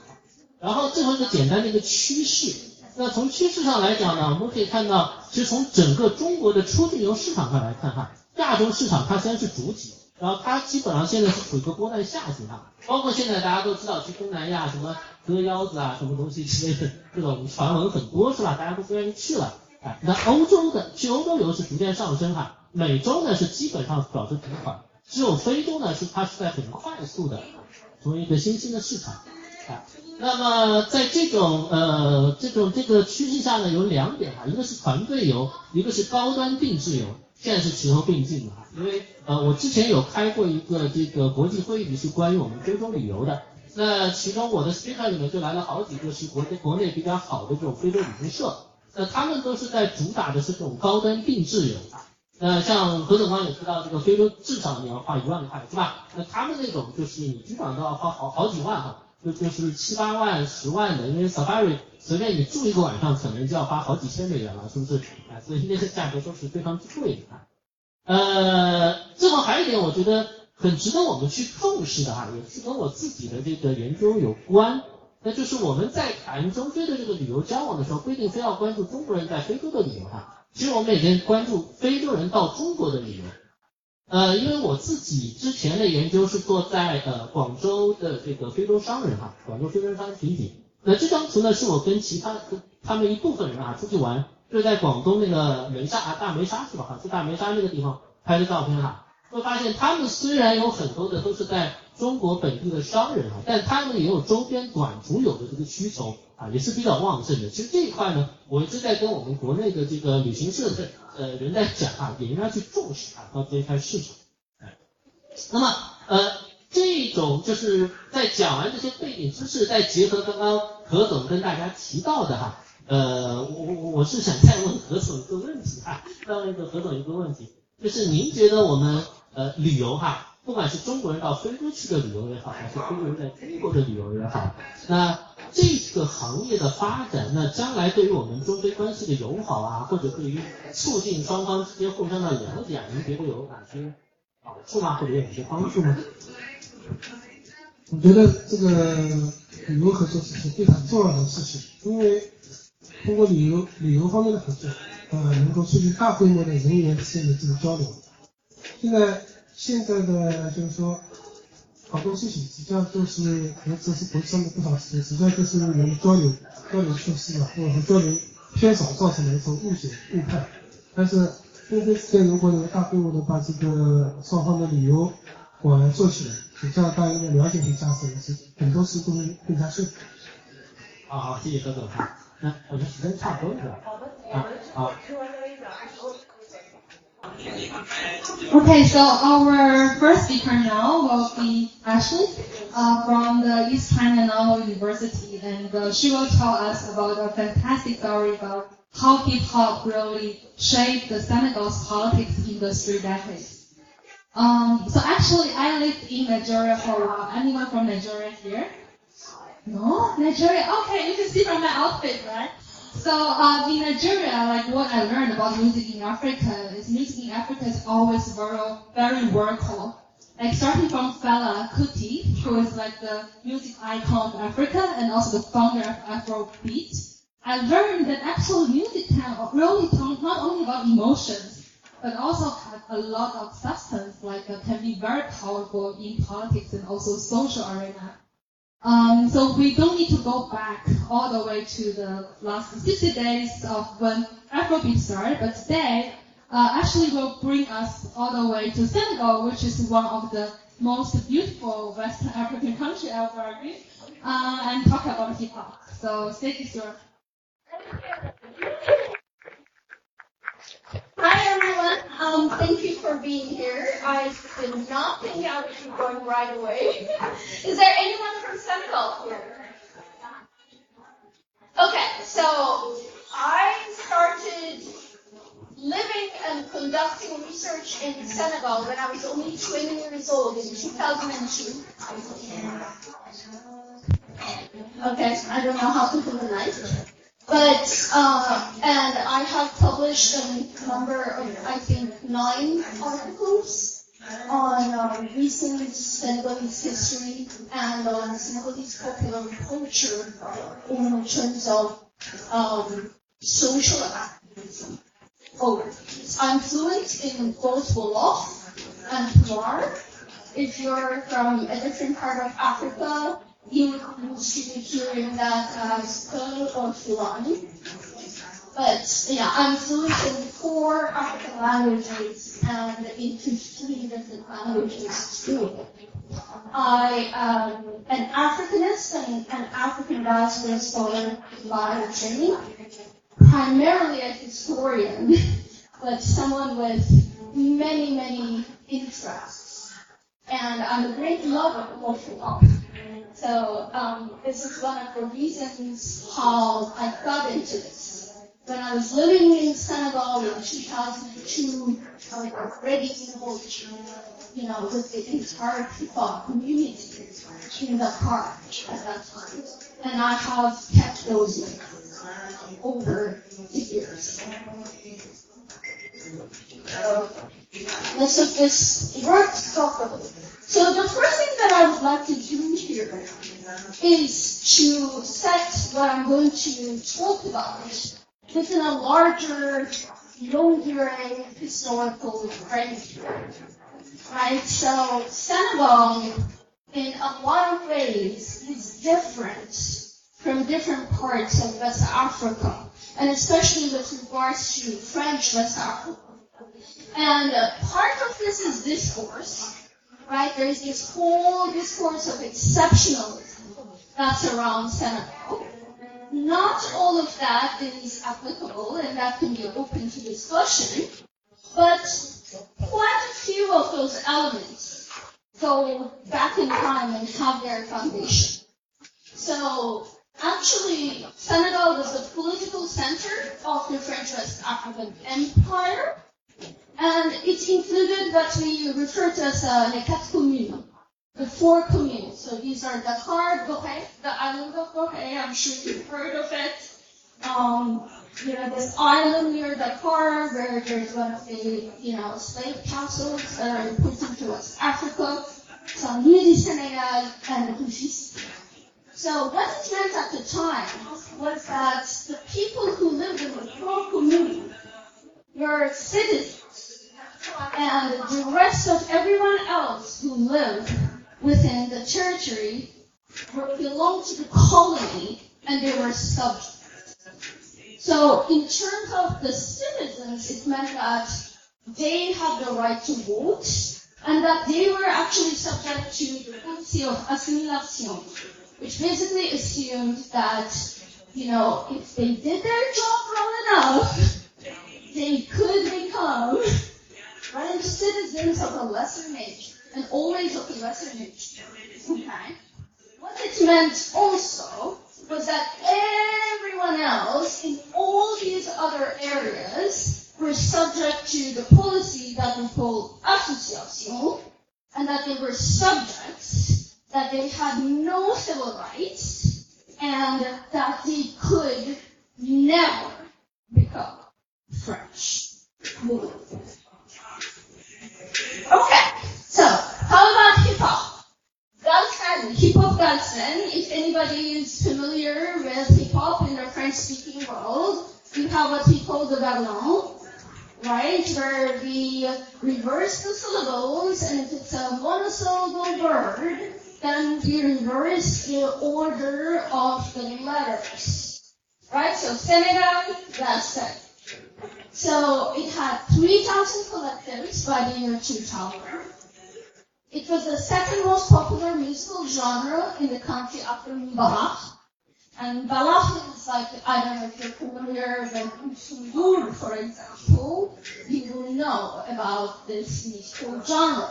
然后最后一个简单的一个趋势，那从趋势上来讲呢，我们可以看到，其实从整个中国的出境游市场上来看哈，亚洲市场它虽然是主体，然后它基本上现在是处于一个波段下行哈，包括现在大家都知道去东南亚什么割腰子啊什么东西之类的这种传闻很多是吧？大家都不愿意去了，哎，那欧洲的去欧洲游是逐渐上升哈，美洲呢是基本上保持平缓。只有非洲呢，是它是在很快速的成为一个新兴的市场啊。那么在这种呃这种这个趋势下呢，有两点哈，一个是团队游，一个是高端定制游，现在是齐头并进的。因为呃我之前有开过一个这个国际会议，是关于我们非洲旅游的。那其中我的 speaker 里面就来了好几个是国内国内比较好的这种非洲旅行社，那他们都是在主打的是这种高端定制游。那像何总刚也知道，这个非洲至少你要花一万块，是吧？那他们那种就是你基本上都要花好好几万哈，就就是七八万、十万的，因为 safari 随便你住一个晚上可能就要花好几千美元了，是不是？啊，所以那些价格都是非常之贵的啊。呃，最后还有一点，我觉得。很值得我们去重视的哈，也是跟我自己的这个研究有关。那就是我们在谈中非的这个旅游交往的时候，不一定非要关注中国人在非洲的旅游哈。其实我们也可以关注非洲人到中国的旅游。呃，因为我自己之前的研究是做在呃广州的这个非洲商人哈，广州非洲商人群体。那这张图呢，是我跟其他他们一部分人啊出去玩，就是在广东那个梅沙啊大梅沙是吧？哈，是大梅沙那个地方拍的照片哈。会发现，他们虽然有很多的都是在中国本地的商人啊，但他们也有周边短途游的这个需求啊，也是比较旺盛的。其实这一块呢，我一直在跟我们国内的这个旅行社的呃人在讲啊，也应该去重视啊，到这一块市场。哎，那么呃，这种就是在讲完这些背景知识，再结合刚刚何总跟大家提到的哈，呃，我我我是想再问何总一个问题哈，再问一个何总一个问题，就是您觉得我们呃，旅游哈，不管是中国人到非洲去的旅游也好，还是非洲人在中国的旅游也好，那这个行业的发展，那将来对于我们中非关系的友好啊，或者对于促进双方之间互相的了解，您觉得有哪些好处吗？或者有哪些帮助吗？我觉得这个旅游合作是非常重要的事情，因为通过旅游旅游方面的合作，呃，能够促进大规模的人员之间的这个交流。现在现在的就是说，好多事情实际上都是可能只是不上的不少事情，实际上都是人的交流交流缺失了，或者说交流偏少造成的一种误解误判。但是中非之间如果能大规模的把这个双方的旅游 往来做起来，这样大家的了解会加深，是很多事都会更加顺。好好，谢谢何总。那我们时间差不多了。好的。啊，好。Okay, so our first speaker now will be Ashley uh, from the East China Normal University, and uh, she will tell us about a fantastic story about how hip hop really shaped the Senegal's politics in the three decades. Um, so actually, I lived in Nigeria for a while. Anyone from Nigeria here? No, Nigeria. Okay, you can see from my outfit, right? So uh, in Nigeria, like what I learned about music in Africa is music in Africa is always very, very vertical. Like starting from Fela Kuti, who is like the music icon of Africa and also the founder of Afrobeat. I learned that actual music can really talk not only about emotions, but also have a lot of substance, like uh, can be very powerful in politics and also social arena. Um, so we don't need to go back all the way to the last 60 days of when Afrobeat started, but today uh, actually will bring us all the way to Senegal, which is one of the most beautiful West African country ever, uh, and talk about hip hop. So stage is yours. Um, thank you for being here. I did not think I would be going right away. Is there anyone from Senegal here? Okay, so I started living and conducting research in Senegal when I was only 20 years old in 2002. Okay, I don't know how to do the. But, uh, and I have published a number of, I think, nine articles on uh, recent Senegalese history and on Senegalese popular culture in terms of um, social activism. Oh, I'm fluent in both Wolof and Khmer. If you're from a different part of Africa, you be hearing that as Pearl or. But yeah, I'm fluent in four African languages and in 15 different languages too. I am an Africanist and an African diaspora scholar by training, primarily a historian, but someone with many, many interests. And I'm a great lover of hip hop. So um, this is one of the reasons how I got into this. When I was living in Senegal in 2002, I was already involved, you know, with the entire people community in the park at that time. And I have kept those links over the years. So, this work properly. So the first thing that I would like to do here is to set what I'm going to talk about within a larger, longer historical framework. Right? So Senegal, in a lot of ways, is different from different parts of West Africa, and especially with regards to French West Africa. And uh, part of this is discourse, right? There's this whole discourse of exceptionalism that's around Senegal. Not all of that is applicable, and that can be open to discussion, but quite a few of those elements go back in time and have their foundation. So actually, Senegal was the political center of the French West African Empire, and it included what we refer to as uh, les quatre communes, the four communes. So these are Dakar, Gorée, the island of Gorée. I'm sure you've heard of it. Um, you know, this island near Dakar where there's one of the, you know, slave castles that are important to West Africa. Du Senegal and Rufisque. So what it meant at the time was that the people who lived in the four communes were citizens, and the rest of everyone else who lived within the territory belonged to the colony, and they were subjects. So in terms of the citizens, it meant that they had the right to vote, and that they were actually subject to the policy of assimilation, which basically assumed that, you know, if they did their job well enough, they could become right, citizens of a lesser nation, and always of a lesser nation. Okay? What it meant also was that everyone else in all these other areas were subject to the policy that we call association, and that they were subjects, that they had no civil rights, and that they could never become French. Okay, so how about hip hop? Galsen, hip hop Galsen. If anybody is familiar with hip hop in the French speaking world, you have what we call the verlan, right? Where we reverse the syllables, and if it's a monosyllable word, then we reverse the order of the letters. Right? So Senegal, Galsen. So it had 3,000 collectives by the year 2000. It was the second most popular musical genre in the country after Mbalax. And Mbalax is like, I don't know if you're familiar with Youssou N'Dour, for example, you will know about this musical genre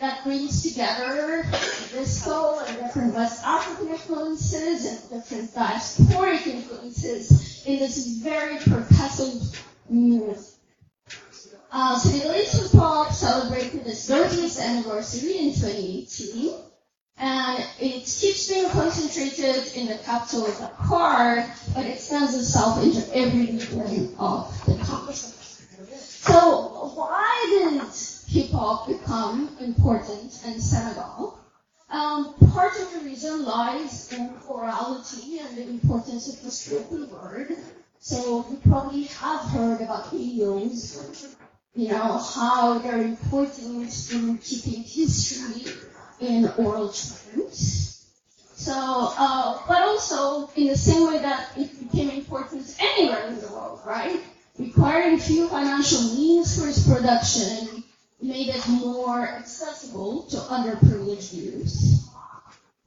that brings together disco and different West African influences and different diasporic influences in this very percussive music. Uh, Senegalese hip hop celebrated its 30th anniversary in 2018, and it keeps being concentrated in the capital of Dakar, but extends itself into every region of the country. So, why did hip hop become important in Senegal? Um, part of the reason lies in orality and the importance of the spoken word. So you probably have heard about griots you know, how they're important in keeping history in oral terms. So, uh, but also in the same way that it became important anywhere in the world, right? Requiring few financial means for its production made it more accessible to underprivileged youth.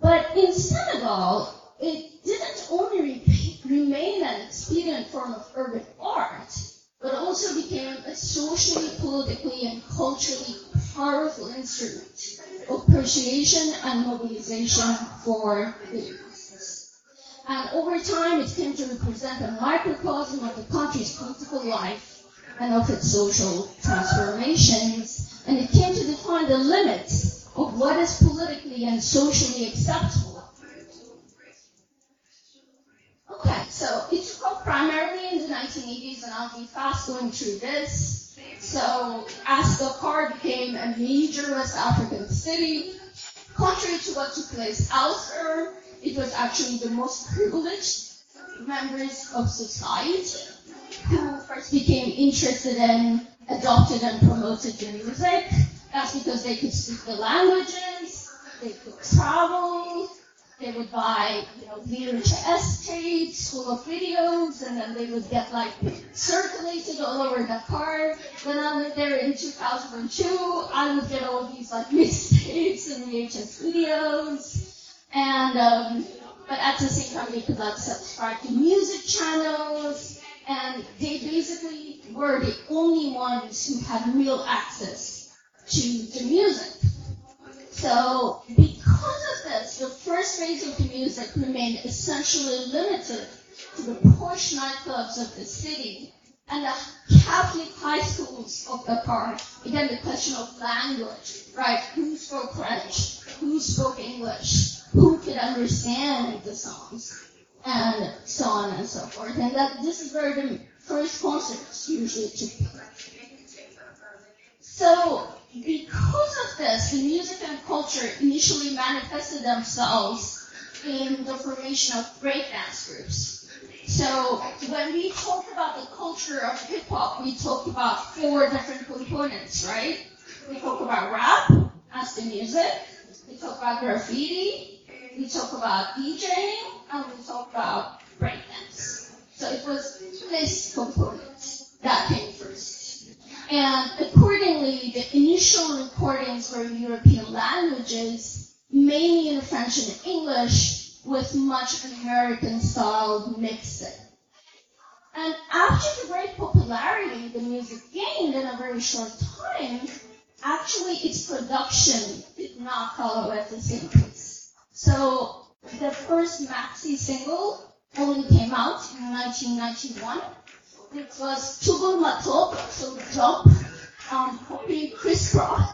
But in Senegal, it didn't only re- remain an expedient form of urban art, but also became a socially, politically, and culturally powerful instrument of appreciation and mobilization for the youth. And over time, it came to represent a microcosm of the country's political life and of its social transformations. And it came to define the limits of what is politically and socially acceptable. Okay, so it took off primarily in the 1980s, and I'll be fast going through this. So, as Dakar became a major West African city, contrary to what took place elsewhere, it was actually the most privileged members of society who first became interested in, adopted, and promoted the music. That's because they could speak the languages, they could travel, they would buy, you know, VHS tapes full of videos, and then they would get like circulated all over Dakar. When I lived there in 2002, I would get all these like mixtapes and VHS videos, and um, but at the same time they could like subscribe to music channels, and they basically were the only ones who had real access to the music. So, because of this, the first phase of the music remained essentially limited to the posh nightclubs of the city and the Catholic high schools of Dakar. Again, the question of language, right? Who spoke French? Who spoke English? Who could understand the songs? And so on and so forth. And that this is where the first concerts usually took place. So, because of this, the music and culture initially manifested themselves in the formation of breakdance groups. So when we talk about the culture of hip hop, we talk about four different components, right? We talk about rap as the music, we talk about graffiti, we talk about DJing, and we talk about breakdance. So it was this component that came first. And accordingly, the initial recordings were in European languages, mainly in French and English, with much American style mixing. And after the great popularity the music gained in a very short time, actually its production did not follow at the same pace. So the first maxi single only came out in 1991 it was Tubal Matop, so jump, um, copy crisscross,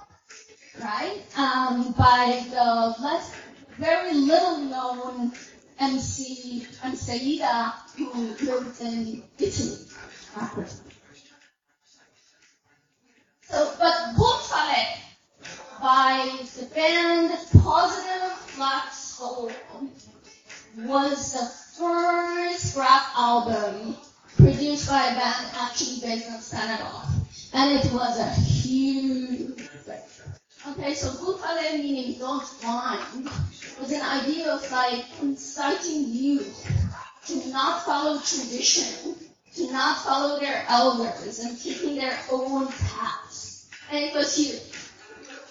right? Um, by the less, very little known MC Ansaida who lived in Italy. So, but Boul Falé by the band Positive Black Soul was the first rap album produced by a band actually based in Senegal. And it was a huge thing. Okay, so Boul Falé meaning don't blind was an idea of like inciting youth to not follow tradition, to not follow their elders and taking their own paths. And it was huge.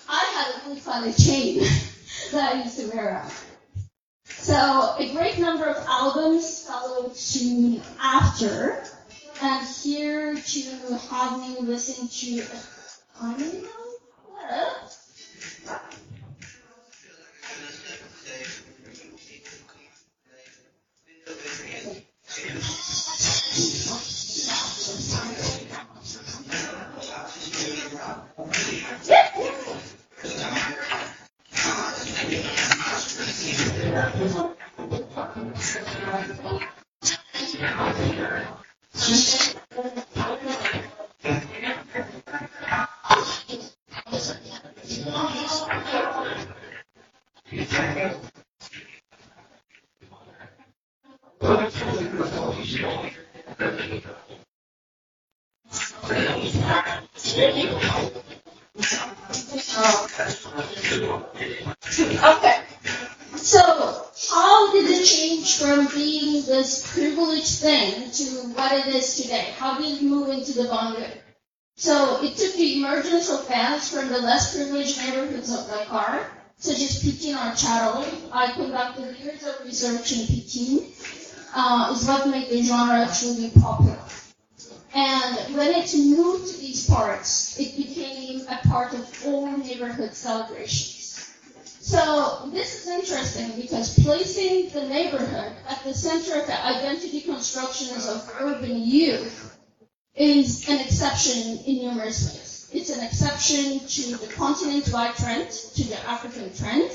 I had a Boul Falé chain that I used to wear around. So a great number of albums followed soon after. And here to have me listen to. Okay. From being this privileged thing to what it is today? How did it move into the banlieue? So, it took the emergence of bands from the less privileged neighborhoods of Dakar, such as Pikine or Thiaroye. I conducted years of research in Pikine. Uh, is what made the genre truly popular. And when it moved to these parts, it became a part of all neighborhood celebrations. So this is interesting because placing the neighborhood at the center of the identity constructions of urban youth is an exception in numerous ways. It's an exception to the continent-wide trend, to the African trend,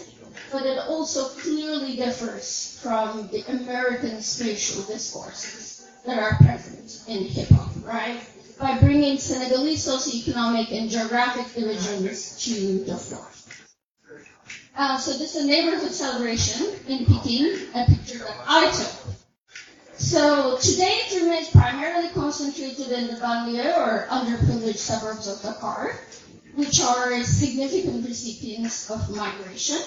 but it also clearly differs from the American spatial discourses that are present in hip hop, right? By bringing Senegalese socioeconomic and geographic divisions to the fore. Uh, so this is a neighborhood celebration in Pikine, a picture that I took. So today it remains primarily concentrated in the banlieue or underprivileged suburbs of Dakar, which are significant recipients of migration.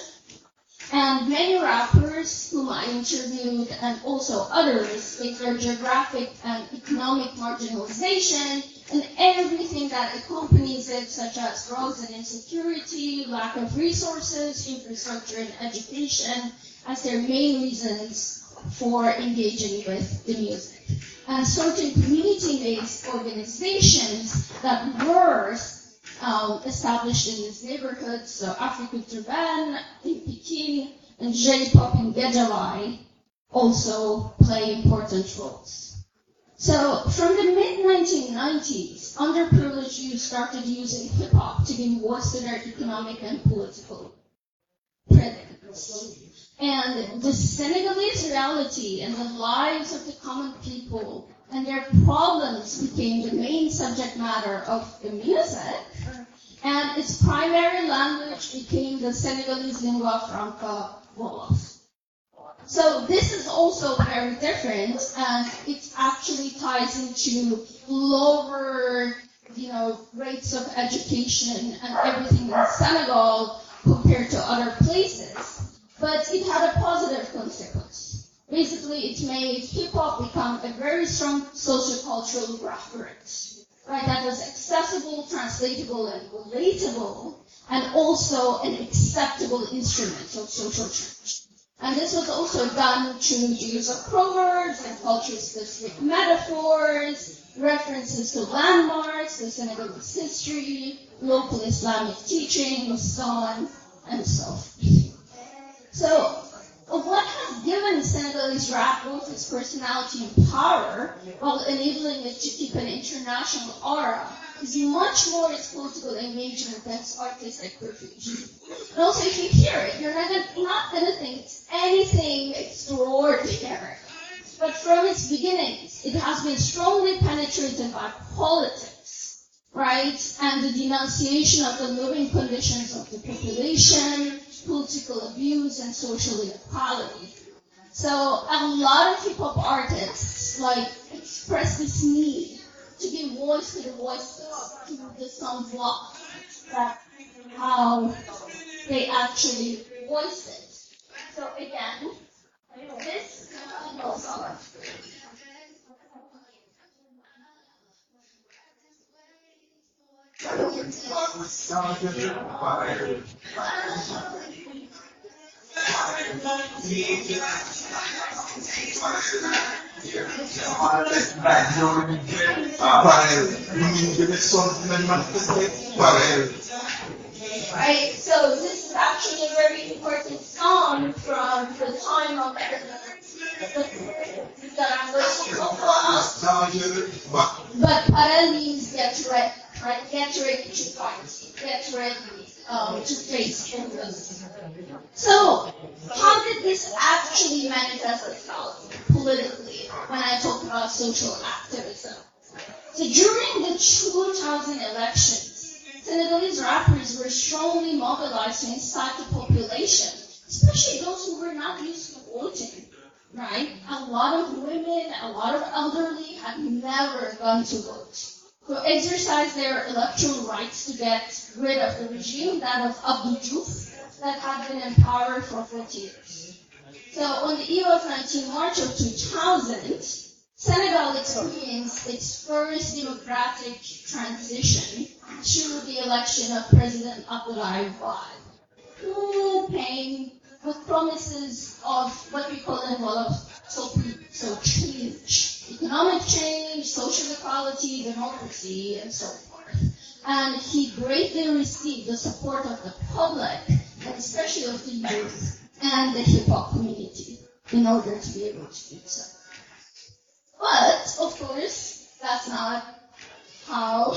And many rappers whom I interviewed and also others state their geographic and economic marginalization and everything that accompanies it, such as growth and insecurity, lack of resources, infrastructure, and education, as their main reasons for engaging with the music. And certain community-based organizations that were um, established in these neighborhoods, so Africulturban in Pikine and J-pop in Guédiawaye also play important roles. So from the mid 1990s, underprivileged youth started using hip hop to voice their economic and political predicaments. And the Senegalese reality and the lives of the common people and their problems became the main subject matter of the music. And its primary language became the Senegalese lingua franca Wolof. So this is also very different, and it actually ties into lower, you know, rates of education and everything in Senegal compared to other places. But it had a positive consequence. Basically, it made hip hop become a very strong sociocultural reference, right? That was accessible, translatable, and relatable, and also an acceptable instrument of social change. And this was also done through use of proverbs and culture-specific metaphors, references to landmarks, the Senegalese history, local Islamic teachings, so on and so forth. So, what has given Senegalese rap both its personality and power, while enabling it to keep an international aura, is much more political engagement than its artistic profusion. And also, if you hear it, you're not, not going to think it's anything extraordinary. But from its beginnings, it has been strongly penetrated by politics, right? And the denunciation of the living conditions of the population, political abuse, and social inequality. So a lot of hip hop artists like express this need to give voice to the voiceless, to the some voix that how they actually voice it. So again, this uh, oh, goes on. Right, so this is actually a very important song from the time of. But Parel means get ready, right? Get ready to fight. Get ready um, to face. So, how did this actually manifest itself politically when I talk about social activism? So during the 2000 elections, Senegalese rappers were strongly mobilized to incite the population, especially those who were not used to voting. Right? A lot of women, a lot of elderly had never gone to vote. Exercise their electoral rights to get rid of the regime, that of Abdou Diouf, that had been in power for 40 years. So on the eve of 19 March of 2000, Senegal experienced its first democratic transition through the election of President Abdoulaye Wade, who came with promises of what we call in Wolof so, so change, economic change, social equality, democracy, and so forth. And he greatly received the support of the public and especially of the youth and the hip hop community, in order to be able to do so. But, of course, that's not how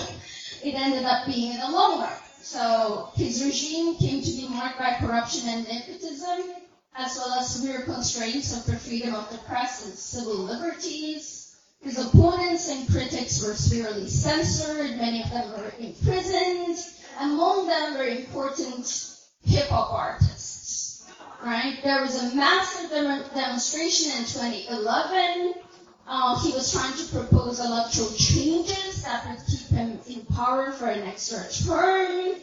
it ended up being in the long run. So his regime came to be marked by corruption and nepotism, as well as severe constraints of the freedom of the press and civil liberties. His opponents and critics were severely censored, many of them were imprisoned, among them were important hip hop artists. Right? There was a massive dem- demonstration in 2011 uh, he was trying to propose electoral changes that would keep him in power for an extra term.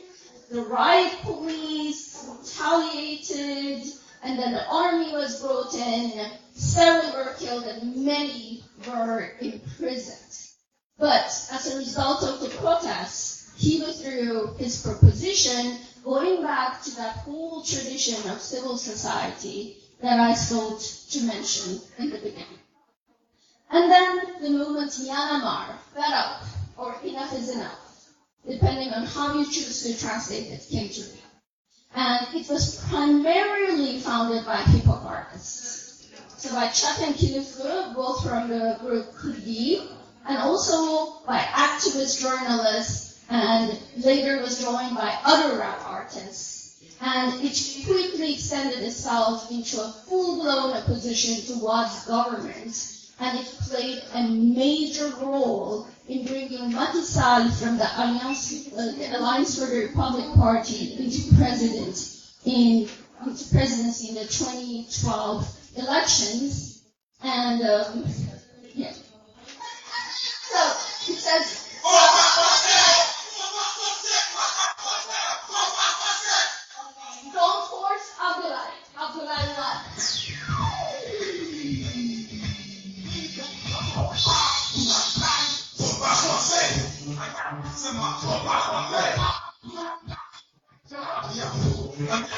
The riot police retaliated, and then the army was brought in. Several were killed, and many were imprisoned. But as a result of the protests, he withdrew his proposition, going back to that whole tradition of civil society that I sought to mention in the beginning. And then the movement Y'en a Marre, fed up, or enough is enough, depending on how you choose to translate it, came to be. And it was primarily founded by hip hop artists. So by Thiat and Kilifeu, both from the group Keur Gui, and also by activist journalists, and later was joined by other rap artists. And it quickly extended itself into a full-blown opposition towards government and it played a major role in bringing Macky from the Alliance, uh, the Alliance for the Republic Party into president in into presidency in the 2012 elections. And um, yeah, so it says.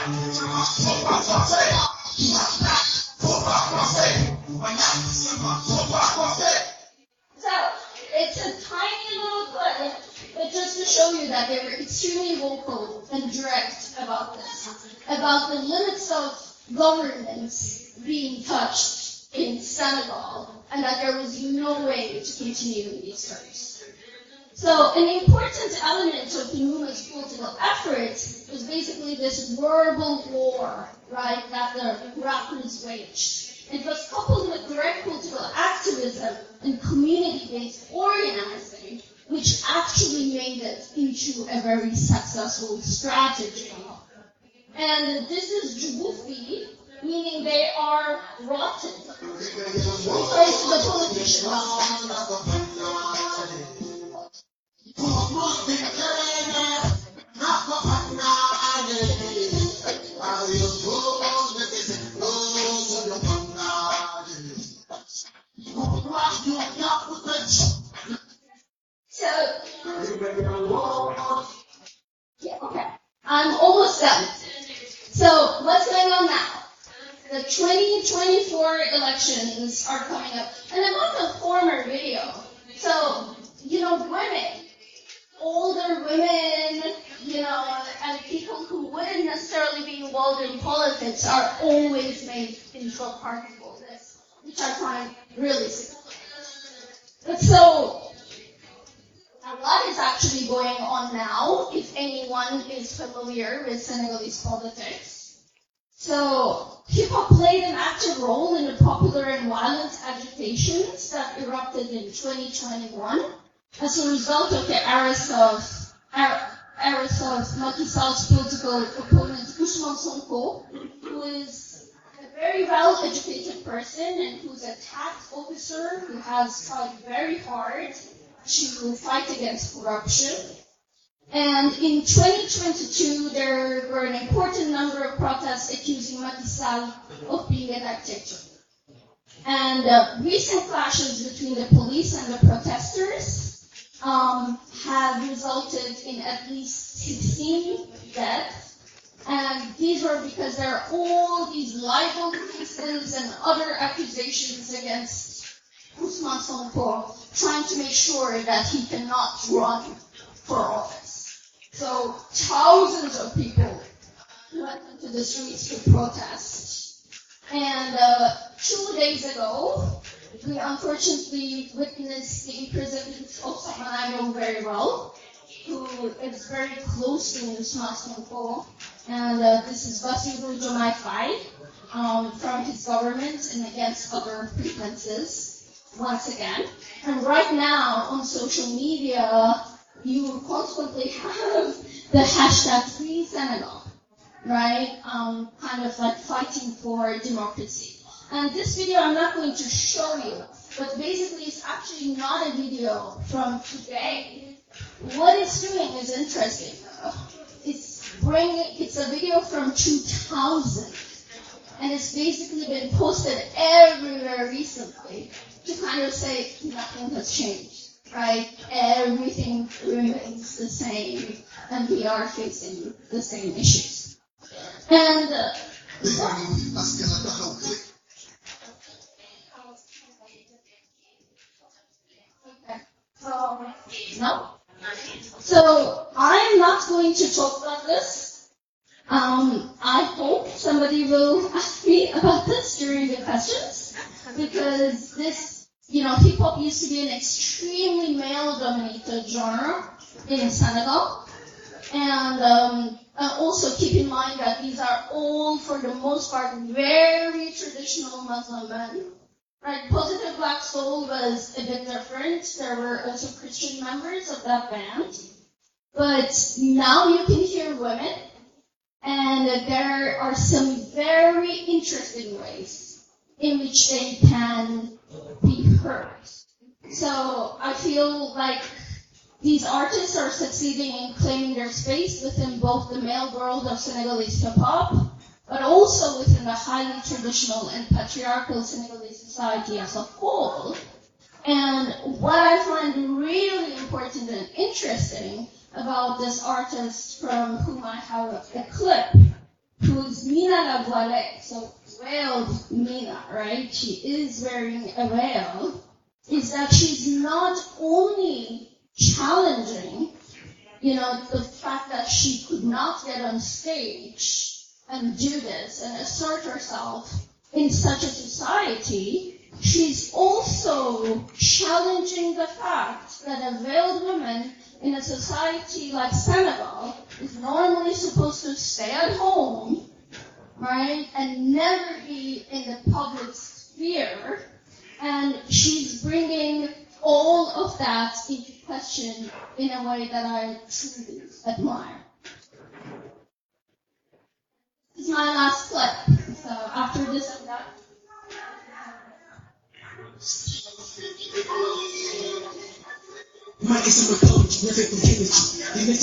So it's a tiny little clip, but just to show you that they were extremely vocal and direct about this, about the limits of governance being touched in Senegal, and that there was no way to continue in these terms. So an important element of the movement's political efforts was basically this war, right, that the rappers waged. It was coupled with direct political activism and community-based organizing, which actually made it into a very successful strategy. And this is Djibouti, meaning they are rotten. To the politician. 2024 elections are coming up. And about the former video. So, you know, women, older women, you know, and people who wouldn't necessarily be involved in politics are always made into a part of this, which I find really. But so, a lot is actually going on now, if anyone is familiar with Senegalese politics. So, hip hop played an active role in the popular and violent agitations that erupted in 2021 as a result of the arrest of, ar- arrest of Macky Sall's political opponent Ousmane Sonko, who is a very well-educated person and who's a tax officer who has tried very hard to fight against corruption. And in 2022, there were an important number of protests accusing Macky of being a dictator. And uh, recent clashes between the police and the protesters um, have resulted in at least 16 deaths. And these were because there are all these libel cases and other accusations against Ousmane Sonko, trying to make sure that he cannot run for office. So thousands of people went into the streets to protest. And uh, two days ago, we unfortunately witnessed the imprisonment of someone I know very well, who is very close to Usman Temple. And uh, this is Bassirou Diomaye Faye um, from his government and against other pretenses, once again. And right now on social media, you will constantly have the hashtag Free Senegal, right? Um, kind of like fighting for democracy. And this video I'm not going to show you, but basically it's actually not a video from today. What it's doing is interesting. It's bringing, it's a video from 2000, and it's basically been posted everywhere recently to kind of say nothing has changed, right? Everything remains the same, and we are facing the same issues. And uh. So, no. So I'm not going to talk about this. Um, I hope somebody will ask me about this during the questions because this, you know, hip hop used to be an extremely male-dominated genre in Senegal, and um, uh, also keep in mind that these are all, for the most part, very traditional Muslim men. Right, Positive Black Soul was a bit different. There were also Christian members of that band. But now you can hear women, and there are some very interesting ways in which they can be heard. So I feel like these artists are succeeding in claiming their space within both the male world of Senegalese hip hop but also within the highly traditional and patriarchal Senegalese society as a whole. And what I find really important and interesting about this artist from whom I have a clip, who's Mina la Voilée, so veiled Mina, right? She is wearing a veil, is that she's not only challenging, you know, the fact that she could not get on stage and do this and assert herself in such a society, she's also challenging the fact that a veiled woman in a society like Senegal is normally supposed to stay at home, right, and never be in the public sphere. And she's bringing all of that into question in a way that I truly admire. This is my last clip. So after this, I'm done.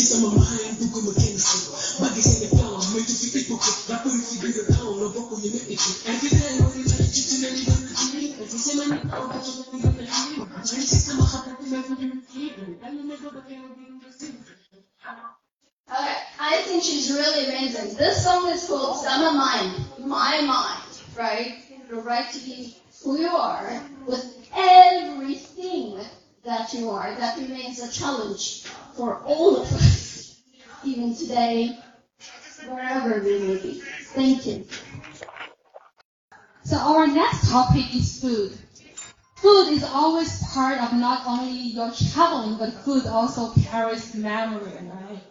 Sama maxaayam bugguma génn ci magi seen plan moytu Okay, I think she's really amazing. This song is called Summer Mind, My Mind, right? The right to be who you are with everything that you are. That remains a challenge for all of us, even today, wherever we may be. Thank you. So our next topic is food. Food is always part of not only your traveling, but food also carries memory, right?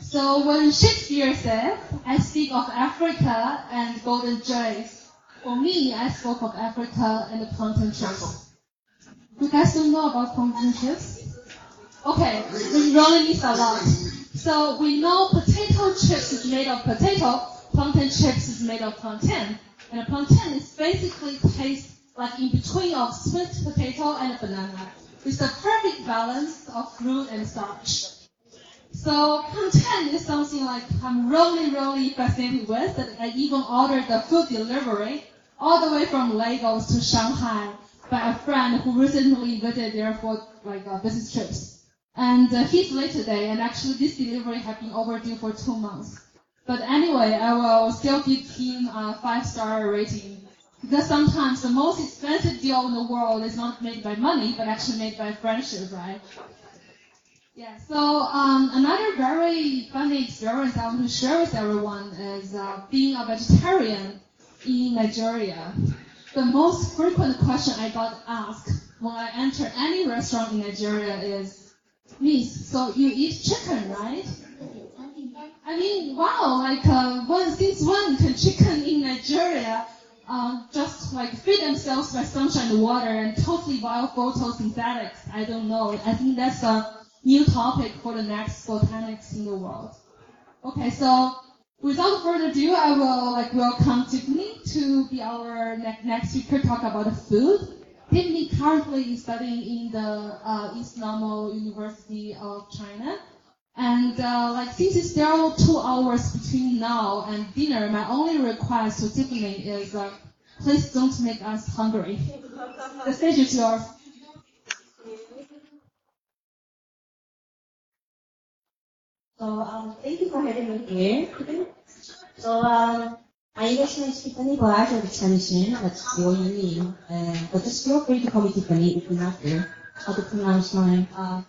So when Shakespeare said, I speak of Africa and golden joys, for me, I spoke of Africa and the plantain chips. You guys don't know about plantain chips? Okay, we really need a lot. So we know potato chips is made of potato, plantain chips is made of plantain, and a plantain is basically tastes like in between of sweet potato and a banana. It's the perfect balance of fruit and starch. So plantain is something like I'm really, really fascinated with that I even ordered the food delivery all the way from Lagos to Shanghai by a friend who recently visited there for like uh, business trips. And uh, he's late today, and actually this delivery had been overdue for two months. But anyway, I will still give him a five-star rating. Because sometimes the most expensive deal in the world is not made by money, but actually made by friendship, right? Yeah, so um, another very funny experience I want to share with everyone is uh, being a vegetarian in Nigeria. The most frequent question I got asked when I enter any restaurant in Nigeria is, Miss, so you eat chicken, right? I mean, wow, like uh, when, since when can chicken in Nigeria um, just like feed themselves by sunshine and water and totally wild photosynthetics? I don't know. I think that's a new topic for the next botanics in the world. Okay, so without further ado, I will like welcome Tiffany to be our ne- next speaker, talk about food. Tiffany currently is studying in the uh, Normal University of China. And uh, like since it's still two hours between now and dinner, my only request to Tiffany is uh, please don't make us hungry. The stage is yours. So um, thank you for having me here. So um, my English name is Tiffany, but I actually have Chinese name. That's your name. And but just feel free to call me Tiffany if you're not sure how to pronounce my uh,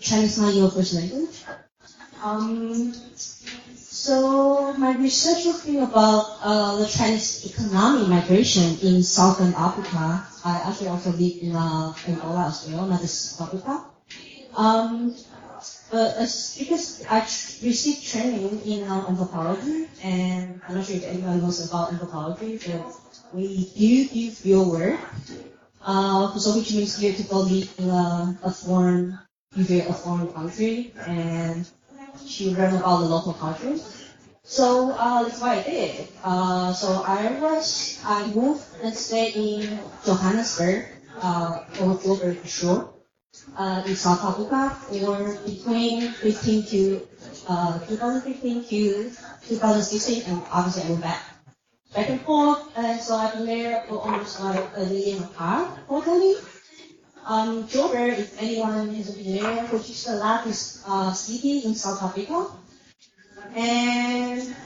Chinese not your first language. Um, so my research will be about uh, the Chinese economic migration in Southern Africa. I actually also live in uh, Angola as well, not South Africa. Um, but as, because I received training in uh, anthropology, and I'm not sure if anyone knows about anthropology, but we do do field work. Uh, so which means have to go live in a, foreign, usually a foreign country, and she learn about the local culture. So uh, that's what I did. Uh, so I was, I moved and stayed in Johannesburg, uh, or Joburg for sure uh, in South Africa for between 15 to uh, 2015 to 2016, and obviously I went back back and forth. And so I've been there for almost like a year and a half totally. Um, Joburg, if anyone been there, which is the largest uh, city in South Africa, and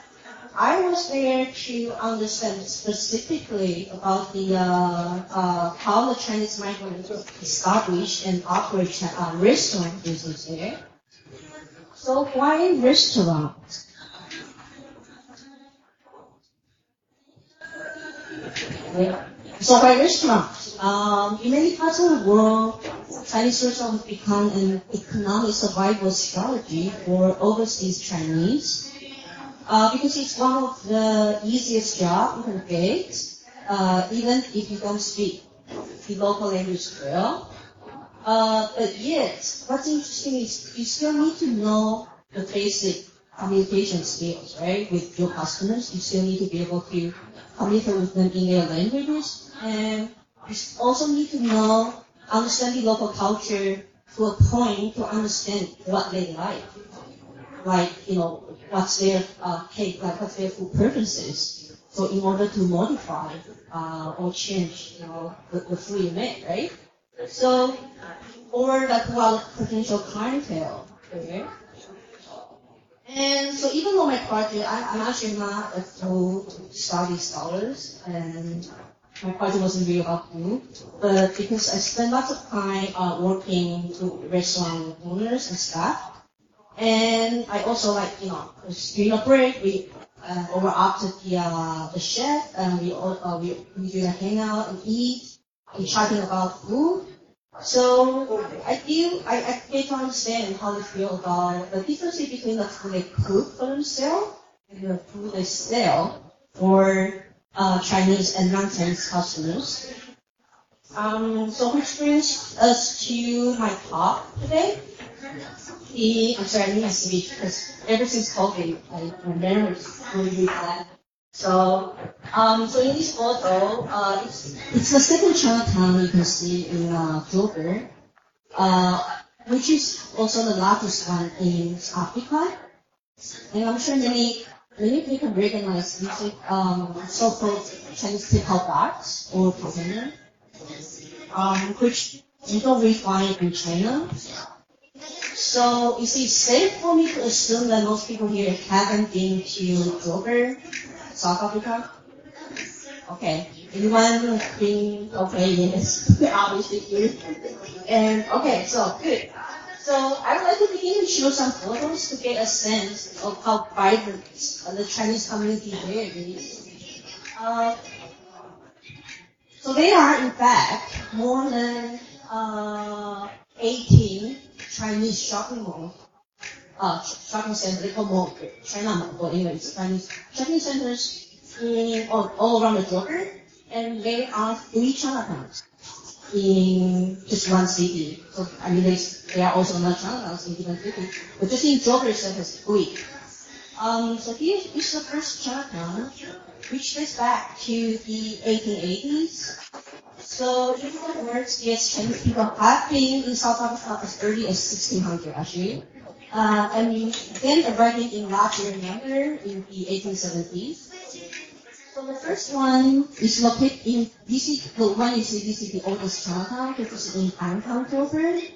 I was there to understand specifically about the uh, uh, how the Chinese migrants establish and operate uh, restaurant business there. So why restaurant? So why restaurant? Um, in many parts of the world, Chinese restaurants become an economic survival strategy for overseas Chinese uh, because it's one of the easiest job you can get, uh, even if you don't speak the local language well. Uh, but yet, what's interesting is you still need to know the basic communication skills, right, with your customers. You still need to be able to with them in their languages, and you also need to know, understand the local culture to a point to understand what they like like you know what's their uh, cake, like what's their food preferences. So in order to modify uh, or change, you know, the, the food you make, right? So or like what potential clientele, okay? And so even though my project, I, I'm actually not a full study scholars, and my project wasn't really about food, but because I spent lots of time uh, working with restaurant owners and staff, and I also like, you know, during a break, we, uh, over after the, uh, the chef, and we, all, uh, we, we do like hang out and eat, and chatting about food. So I feel, I, I get to understand how they feel about the difference between the food they cook for themselves and the food they sell for uh, Chinese and non-Chinese customers. Um, so which brings us to my talk today. The, I'm sorry, I need my speech because ever since COVID, I, my memory is really, bad. So, um, so in this photo, uh, it's, it's the second Chinatown you can see in uh, Joburg, uh, which is also the largest one in Africa. And I'm sure many, many people recognize these um, so-called Chinese hip-hop arts or pavilion, um, which you don't really find in China. So is it safe for me to assume that most people here haven't been to Joburg, South Africa? Okay. Anyone been okay, yes. Obviously good. And okay, so good. So I would like to begin to show some photos to get a sense of how vibrant uh, the Chinese community there is. Uh, so there are, in fact, more than uh, 18 Chinese shopping malls, uh, shopping centers, they call mall, China anyway, it's Chinese shopping centers in, all, all around the Joburg, and there are three Chinatowns in just one city. So, I mean, there's, there are also not Chinatowns in different cities, but just in itself has three. Um, so here is the first Chinatown, which dates back to the 1880s. So in other words, yes, Chinese people have been in South Africa as early as 1600 actually. Uh, and then arriving in larger number in the 1870s. So the first one is located in DC, the one is the oldest Chinatown, which is in Antown, Joburg.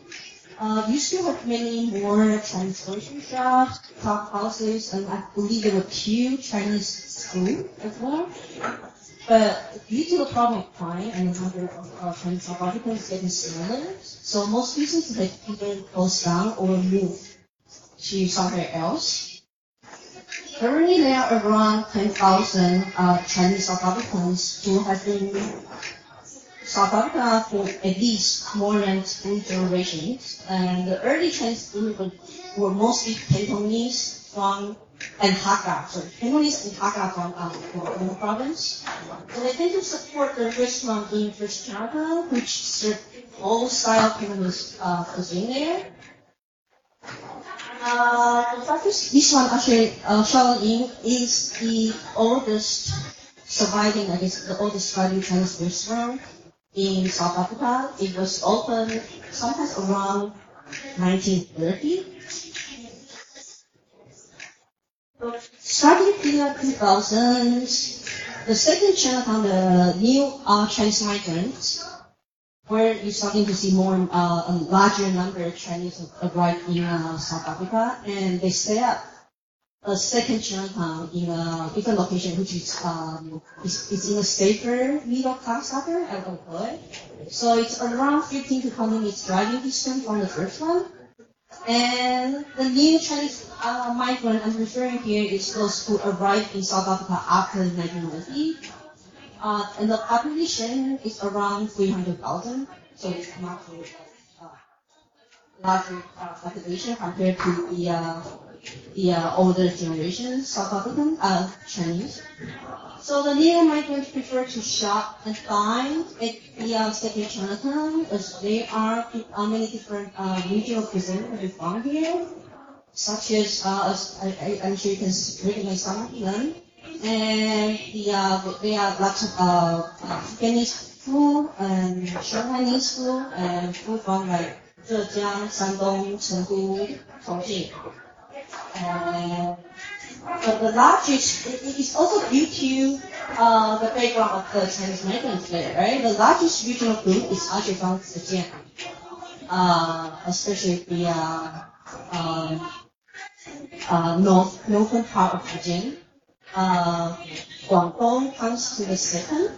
Uh, you still have many more Chinese grocery shops, shop houses, and I believe there were two Chinese schools as well. But due to the problem of crime and the number of uh, Chinese Africans getting smaller, so most businesses have either closed down or moved to somewhere else. Currently, there are around 10,000 uh, Chinese South Africans who have been South Africa for at least more than three generations. And the early Chinese immigrants were mostly Cantonese from and Hakka, sorry, Cantonese and Hakka from um, from province. So they tend to support the restaurant in First China, which serve all style Cantonese uh, cuisine there. Uh, this one actually uh, showing is the oldest surviving, I guess, the oldest surviving Chinese restaurant in South Africa. It was opened sometimes around 1930. Starting in the 2000s, the second Chinatown, the new uh, Chinese migrants, where you're starting to see more, uh, a larger number of Chinese arrive in uh, South Africa, and they set up a second Chinatown in a different location, which is um, is, is in a safer middle class suburb, I it. So it's around 15 to 20 minutes driving distance from the first one. And the new Chinese uh, migrant I'm referring here is those who arrived in South Africa after 1990. Uh, and the population is around 300,000, so it's not uh, larger uh, population compared to the uh, the uh, older generation South African uh, Chinese. So the new migrants prefer to shop and dine at the uh, second Chinatown as there are uh, many different regional cuisine that we found here, such as, as I, I'm sure you can recognize some of them. And the, uh, there are lots of uh, Fujianese food and Shanghainese food and food from like Zhejiang, Shandong, Chengdu, Chongqing. And but the largest, it is also due to uh, the background of the Chinese migrants there, right? The largest regional group is actually from Zhejiang, uh, especially the uh, um, uh, north, northern part of Zhejiang. Uh, Guangdong comes to the second,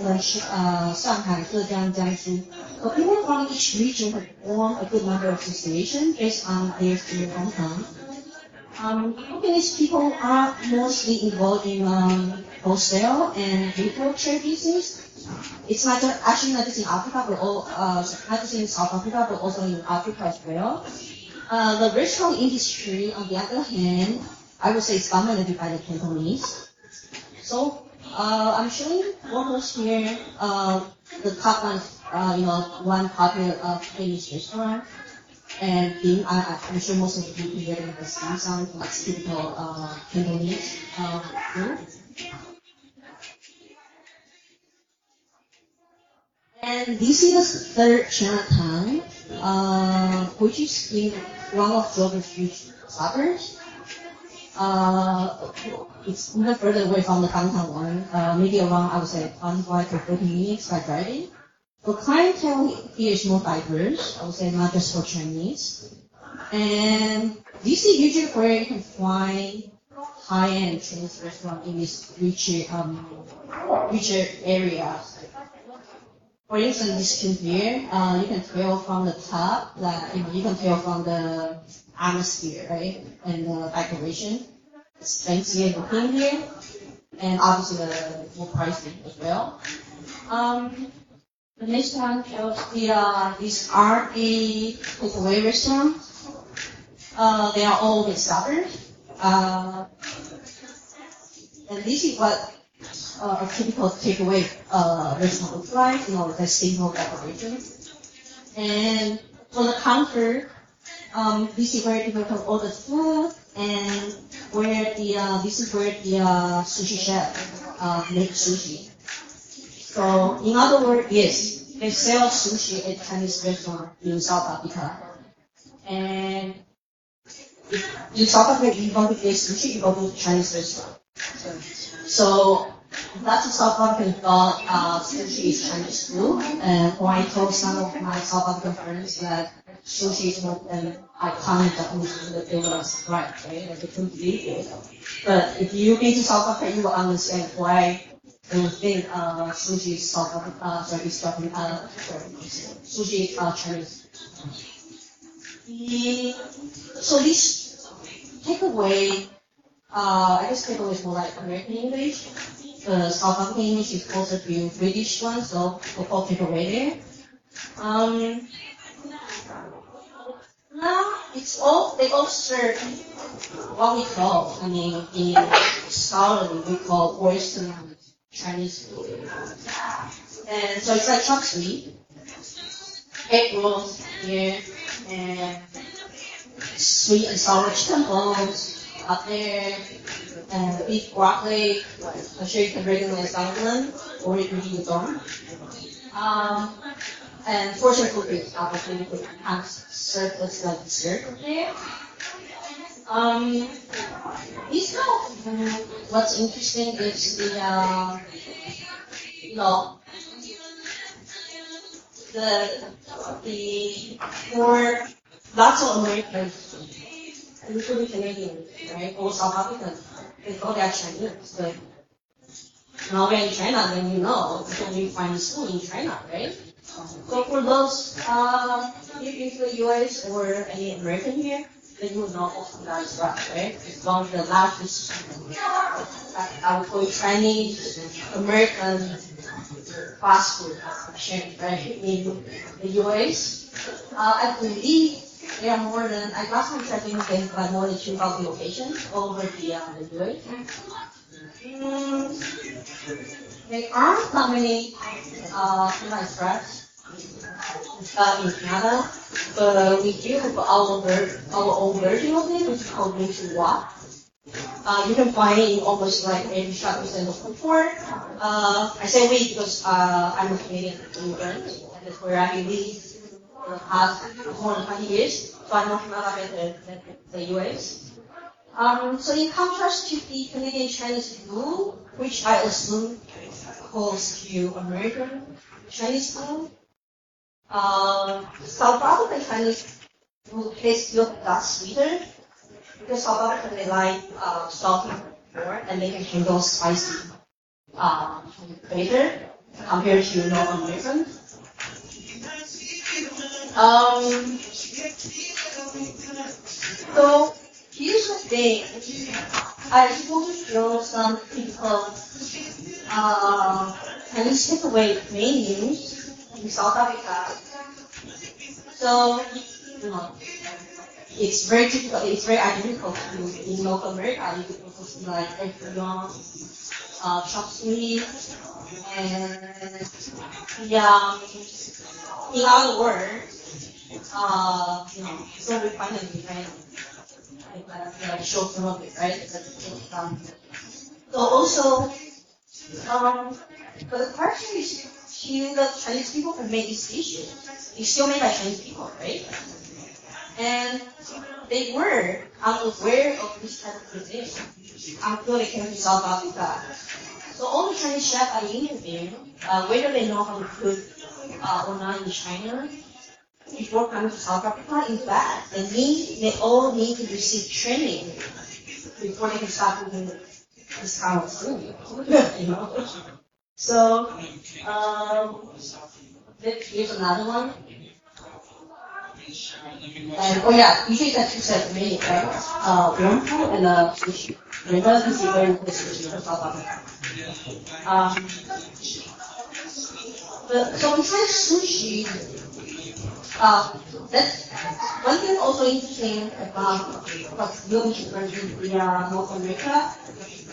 then uh, Shanghai, Zhejiang, Jiangsu. So people from each region have formed a good number of associations based on their student hometown. Um, Fujianese people are mostly involved in um, wholesale and retail trade business. It's not just, actually not just in Africa, but all, uh, not just in South Africa, but also in Africa as well. Uh, the restaurant industry, on the other hand, I would say it's dominated by the Cantonese. So uh, I'm showing photos here. Uh, the top one, uh, you know, one popular uh, Chinese restaurant. And being, I, I'm sure most of you here in the dim sum, like typical uh, Cantonese uh, food. And this is the third Chinatown, uh, which is in one of Joburg's huge suburbs. Uh, it's even further away from the downtown one, uh, maybe around, I would say, 25 to 30 minutes by driving. The clientele here is more diverse, I would say not just for Chinese. And this is usually where you can find high-end Chinese restaurant in richer, um, richer areas. for instance, this here, uh, you can tell from the top that you can tell from the atmosphere, right, and the decoration. It's fancy looking here, and obviously the more pricing as well. Um, the next one shows the uh, these are a takeaway restaurant. Uh, they are all discovered. Uh, and this is what uh, a typical takeaway uh, restaurant looks like, you know, the simple decoration. And for the counter, um, this is where people can order food, and where the uh, this is where the uh, sushi chef uh, make sushi. So in other words, yes, they sell sushi at Chinese restaurant in South Africa, and in South Africa you want to get sushi, you go to Chinese restaurant. So lots of South African thought uh, sushi is Chinese food, and when I told some of my South African friends that sushi is not an iconic food, that they were surprised, right? That they couldn't believe it. But if you been to South Africa, you will understand why they think uh, sushi is South Africa, uh, sorry, is Japanese, uh, sushi is uh, Chinese. The, so this takeaway, uh, I guess takeaway is more like American English. The South African English is closer to British one, so we'll call takeaway there. Um, now it's all they all serve what we call, I mean, in scholarly we call Western Chinese food. And so it's like chop suey, egg rolls here, and sweet and sour chicken up there, and beef broccoli. I'm sure you can recognize dumpling or you can eat udon. Um, and cookies, obviously, we have as like dessert there. Um, of, um, what's interesting is the, uh, you know, the, the, for lots of Americans, including Canadians, right, or South Africans, they thought they're Chinese, but now we're in China, then you know, you can find school in China, right? So for those, uh, if you've been to the US or any American here, then you will know that is right, right? It's one of the largest, I, I would call it Chinese American fast food chain, right? In the US, uh, I believe there are more than, I last time checking, there's like more than 2,000 locations over the, uh, the US. Mm, there aren't that many, uh, nice restaurants uh, in Canada, but we do have our, ver- our own version of it, which is called Michua. Uh, you can find it in almost like every shopping center before. Uh, I say we because uh, I'm a Canadian immigrant, and that's where I live for the more than 20 years, so I know Canada better than the US. Um, so in contrast to the Canadian Chinese food, which I assume calls you American Chinese food, South African Chinese food tastes a lot sweeter because African they like uh, salty more and they can handle spicy uh, better compared to North American. Um, so here's the thing. I to show some typical uh, Chinese takeaway menus in South Africa. So, you know, it's very difficult. it's very identical to in North America. You could also see like Ecuador, uh, chop suey, and yeah, in other words, uh, you know, so we find it different. Like, like show some of it, right? So also, um, but the question is, to the Chinese people who made this dish, it's still made by Chinese people, right? And they were unaware of this type of cuisine until they came to South Africa. So all the Chinese chefs I interviewed, uh, whether they know how to cook uh, or not in China, before coming to South Africa, in fact, they need, they all need to receive training before they can start cooking this kind of food. you know? So, um, here's another one. And oh yeah, usually that sets of many, right? Uh, warm food and uh, sushi. Is very good. Um, so besides sushi, uh, that's one thing also interesting about what's really different in North America.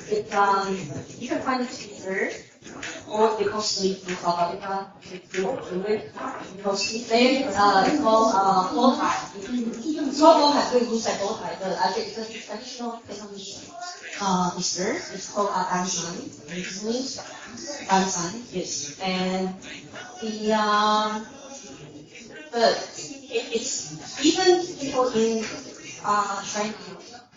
It, um, you can find it cheaper or they call sleep in South Africa. Because they uh, called uh, tie, so it looks like bow tie, but actually it's a traditional Vietnamese uh, dessert. It's called uh, banh san. It means banh san, yes. And the um, but it, it's even people in uh, China,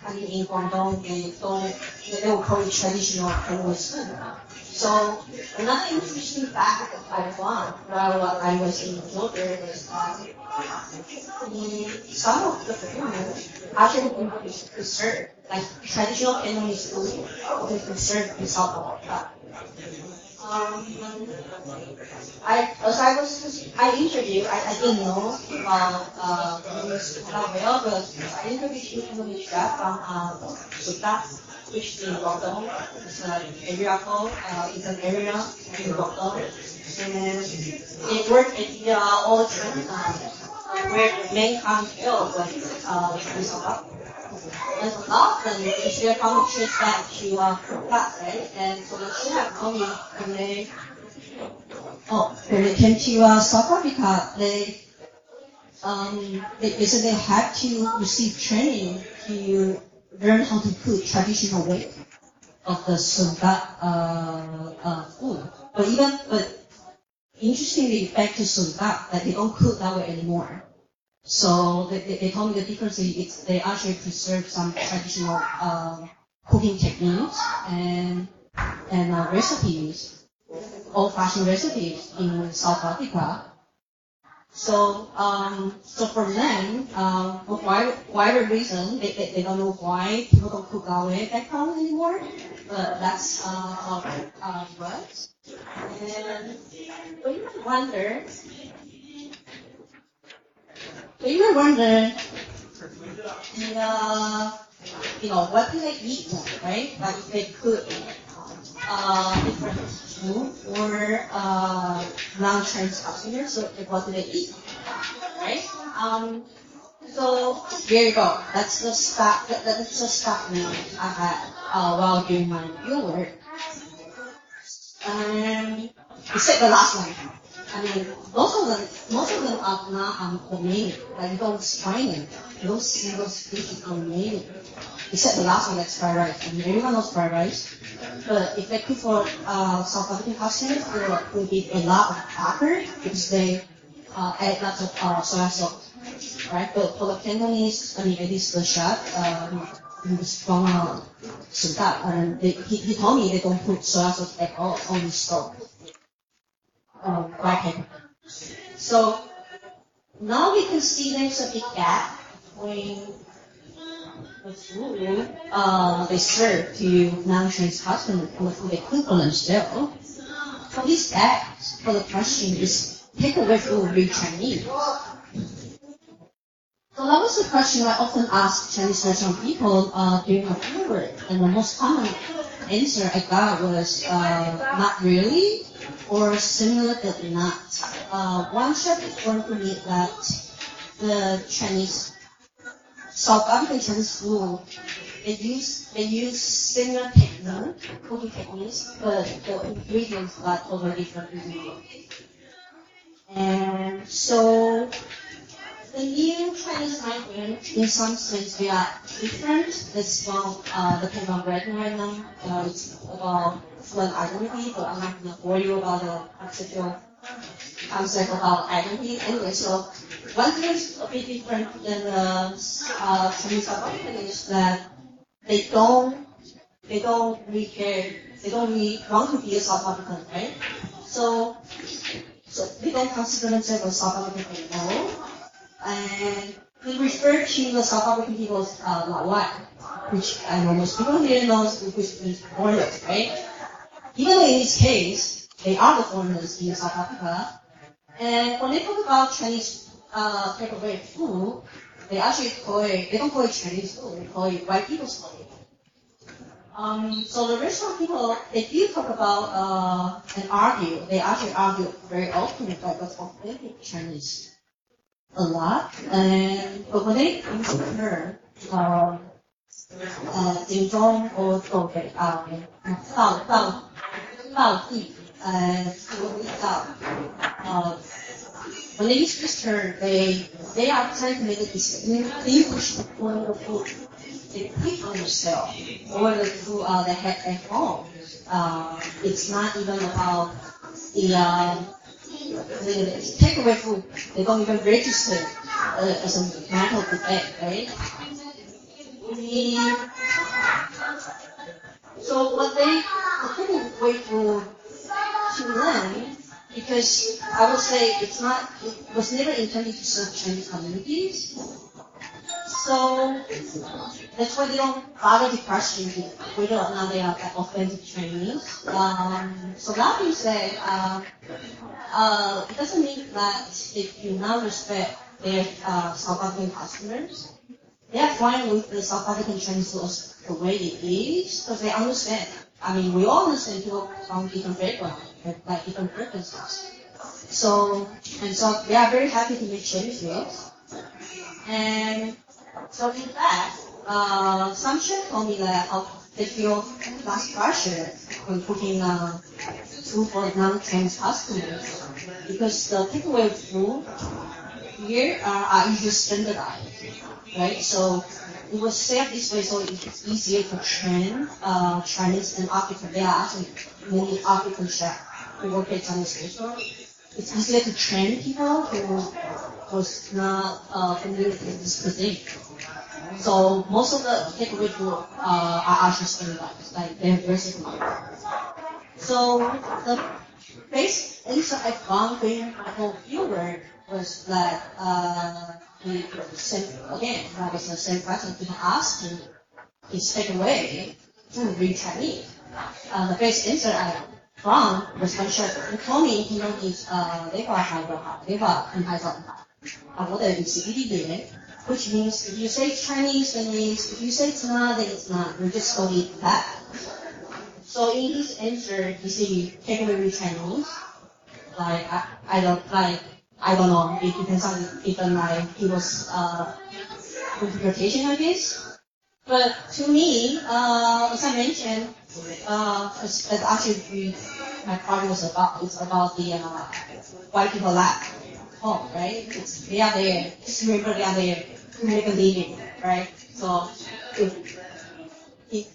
I mean in Guangdong, they don't they will call it traditional Chinese food. So another interesting fact that I found while I was in Georgia was that the, some of the food actually is preserved, like traditional Vietnamese food is preserved in South Africa. Um, I, as I was, I interviewed, I, I didn't know about uh, Vietnamese well, but I interviewed Vietnamese chef from uh, Sutat which is in Guangdong. It's an area called, uh, it's an area in Guangdong. And it worked in the uh, old uh, where the main clientele was uh, in South and so often it's their common trip back to uh, class, right? And so the chef told me when they, oh, when they came to uh, South Africa, they, um, they, they had to receive training to learn how to cook traditional way of the Sundat uh, uh, food. But even, but interestingly, back to Sundat, that they don't cook that way anymore. So they, they, they told me the difference is they actually preserve some traditional uh, cooking techniques and and uh, recipes, old-fashioned recipes in South Africa. So, um, so for them, um, for whatever reason, they, they, they don't know why people don't cook that way back home anymore. But that's uh, it uh, works. And might wonder, might wonder, uh, you know, what do they eat right? Like they cook uh, different food or uh, non-trained customers, so what do they eat, right? Um, so there you go. That's the start. That, that's the statement I had uh, while doing my field work. And except the last one. I mean, most of them, most of them are not um. Like don't find. Those single species are made. Except the last one, that's fried rice. I mean, everyone knows fried rice. But if they cook for uh, South African customers, they will, give a lot of pepper because they uh, add lots of uh, soy sauce. Right? But for the Cantonese, I mean, at least the chef, um, from uh, and they, he, he told me they don't put soy sauce at all on the stove. Um. So now we can see there's a big gap between the food uh, they serve to non-Chinese customers and the food they cook for this gap for the question is take away food be Chinese. So that was the question I often ask Chinese restaurant people uh, during my fieldwork, and the most common answer I got was uh, not really, or similar not. Uh, one chef informed me that the Chinese, South African Chinese food, they use they use similar technique, cooking techniques, but the ingredients are totally different. And so the new Chinese migrant, in some sense, they are different. It's from uh, the writing right now. Uh, it's about but I'm not going to you about the conceptual concept about identity. Anyway, so one thing is a bit different than the uh, Chinese African is that they don't they don't really care. They don't really want to be a South African, right? So so they don't consider themselves a South African anymore and we refer to the South African people as uh, which I know most people here know which means foreigners, right? Even though in each case, they are the foreigners in South Africa, and when they talk about Chinese uh, takeaway food, they actually call it, they don't call it Chinese food, they call it white people's food. Um, so the restaurant people, they do talk about uh, and argue. They actually argue very often about what's authentic Chinese a lot. And but when they compare um, uh, Jingzhong or Taobei, um, uh, 放屁，uh, we without. Uh, when they use this they they are trying to make it distinguish one of who they pick on themselves or the who are the head at home. Uh, it's not even about the uh, take takeaway food. They don't even register uh, as a mental debate, right? We so what they the takeaway food to learn because I would say it's not, it was never intended to serve Chinese communities. So that's why they don't bother to question whether or not they are authentic Chinese. Um, so that being said, uh, uh, it doesn't mean that if you now respect their uh, South African customers, they are fine with the South African Chinese laws the way it is, because they understand. I mean, we all understand people from different backgrounds, like different preferences. So, and so they are very happy to make changes. And so in fact, uh, some chefs told me that uh, they feel less pressure when cooking uh, food for non-Chinese customers because the takeaway food here uh, are usually standardized, right? So it was set this way so it's easier to train uh, Chinese and African. There are actually many African chefs who work at Chinese restaurant. It's easier to train people who was not uh, familiar with this cuisine. So most of the takeaway food uh, are actually standardized, like they're very similar. So the base insight I found during my whole fieldwork was that uh, the same again, that was the same question He asked him, he same away to read Chinese. Uh, the best answer I found was when He told me he noticed uh, they were high they were in high zone high. I would have been which means if you say Chinese, then means If you say it's not, then it's not. We're just going back. So in his answer, he said, take away Chinese. Like, I, I don't, like, I don't know. It depends on even like people's uh, interpretation of this. But to me, uh, as I mentioned, uh, as, as actually my project was about, it's about the uh, white people lack home, right? It's, they are there. Just remember they are there to make a living, right? So if if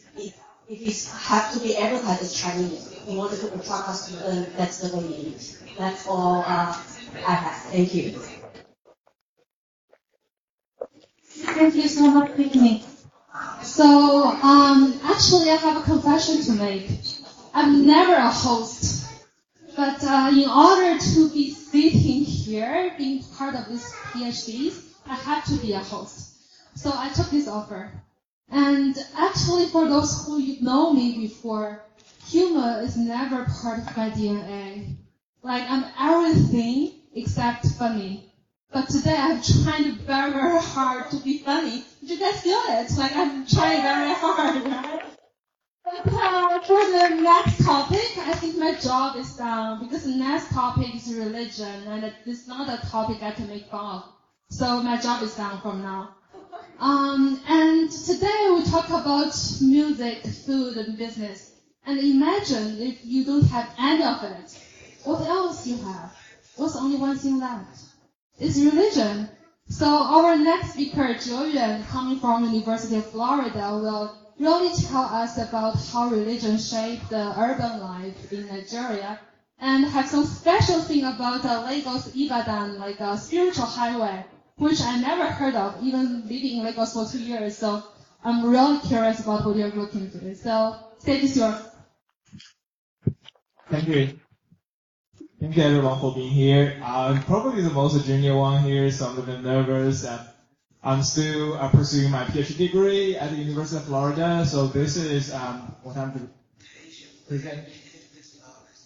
it have to be advertised as Chinese in order to attract customers, then that's the way it is. That's all uh. Thank you. Thank you so much, Whitney. So, um, actually, I have a confession to make. I'm never a host, but uh, in order to be sitting here, being part of this PhDs, I had to be a host. So I took this offer. And actually, for those who know me before, humor is never part of my DNA. Like I'm everything except funny. But today I'm trying very, very hard to be funny. Did you guys feel it? Like I'm trying very hard, right? But uh, for the next topic, I think my job is done because the next topic is religion, and it's not a topic I can make fun of. So my job is done from now. Um, and today we talk about music, food, and business. And imagine if you don't have any of it, what else you have? What's only one thing left? It's religion. So our next speaker, Zhe Yuan, coming from University of Florida, will really tell us about how religion shaped the urban life in Nigeria and have some special thing about uh, Lagos Ibadan, like a spiritual highway, which I never heard of, even living in Lagos for two years. So I'm really curious about what you're looking into. So stage is yours. Thank you. Thank you everyone for being here. I'm probably the most junior one here, so I'm a bit nervous. And I'm still uh, pursuing my PhD degree at the University of Florida, so this is um, what I'm going to present.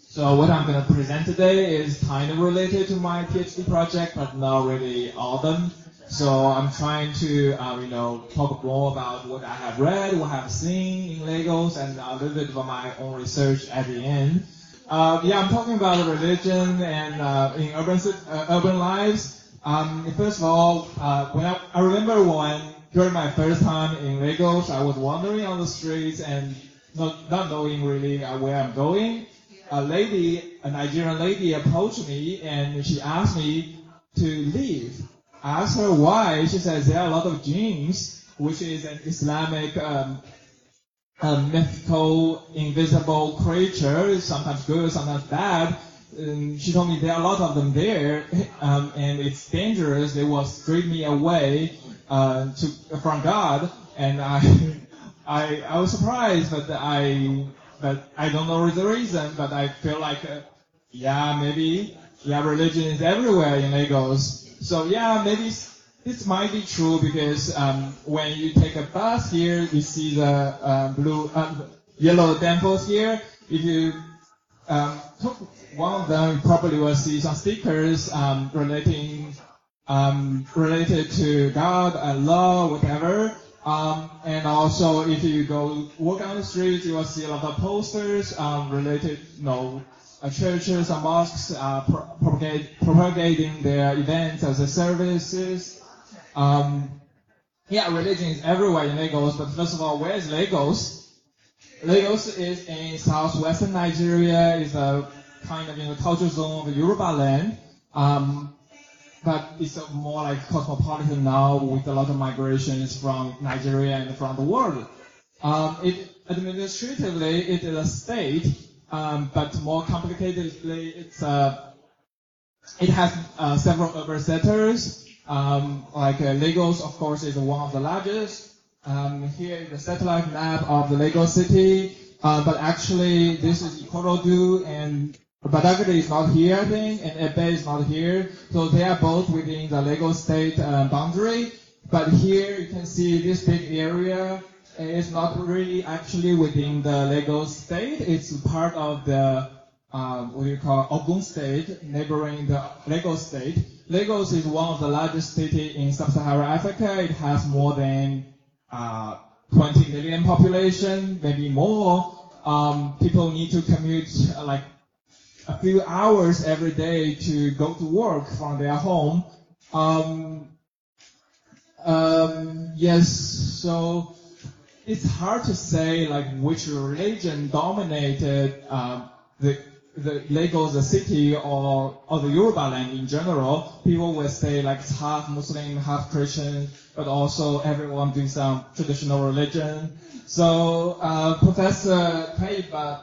So what I'm going to present today is kind of related to my PhD project, but not really all of them. So I'm trying to, uh, you know, talk more about what I have read, what I have seen in Lagos, and a little bit about my own research at the end. Uh, yeah, I'm talking about religion and uh, in urban uh, urban lives. Um, first of all, uh, when I, I remember when during my first time in Lagos, I was wandering on the streets and not not knowing really uh, where I'm going. A lady, a Nigerian lady, approached me and she asked me to leave. I asked her why. She says there are a lot of jinns, which is an Islamic um, a mythical, invisible creature, sometimes good, sometimes bad. Um, she told me there are a lot of them there, um, and it's dangerous. They will strip me away uh, to from God, and I, I, I was surprised, but I, but I don't know the reason, but I feel like, uh, yeah, maybe, yeah, religion is everywhere in Lagos. So yeah, maybe this might be true because um, when you take a bus here, you see the uh, blue, uh, yellow temples here. If you um, took one of them, you probably will see some stickers um, relating um, related to God, Allah, whatever. Um, and also, if you go walk on the streets, you will see a lot of posters related, you know, uh, churches and mosques uh, pro- propagate, propagating their events as a services. Um, yeah, religion is everywhere in Lagos, but first of all, where is Lagos? Lagos is in southwestern Nigeria, is a kind of in the cultural zone of Yoruba land. Um, but it's more like cosmopolitan now with a lot of migrations from Nigeria and from the world. Um, it, administratively, it is a state, um, but more complicatedly, it's a, it has uh, several urban centers, um, like uh, Lagos, of course, is one of the largest. Um, here is the satellite map of the Lagos city, uh, but actually this is Ikorodu and Badagry is not here, I think, and Epe is not here. So they are both within the Lagos state uh, boundary. But here you can see this big area is not really actually within the Lagos state. It's part of the uh, what do you call Ogun state, neighboring the Lagos state. Lagos is one of the largest cities in sub-Saharan Africa. It has more than uh, 20 million population, maybe more. Um, people need to commute uh, like a few hours every day to go to work from their home. Um, um, yes, so it's hard to say like which religion dominated uh, the the Lagos, the city, or, or the Yoruba land in general, people will say like it's half Muslim, half Christian, but also everyone doing some traditional religion. So uh, Professor Paiba,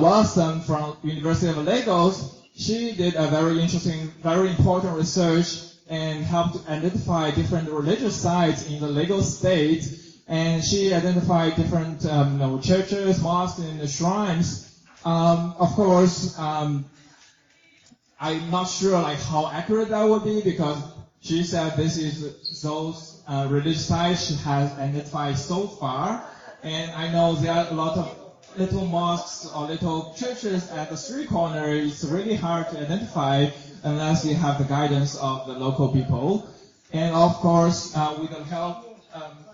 Lawson from University of Lagos, she did a very interesting, very important research and helped identify different religious sites in the Lagos state. And she identified different um, you know, churches, mosques, and shrines um, of course, um, I'm not sure like how accurate that would be because she said this is those uh, religious sites she has identified so far, and I know there are a lot of little mosques or little churches at the street corner. It's really hard to identify unless you have the guidance of the local people, and of course, uh, with the help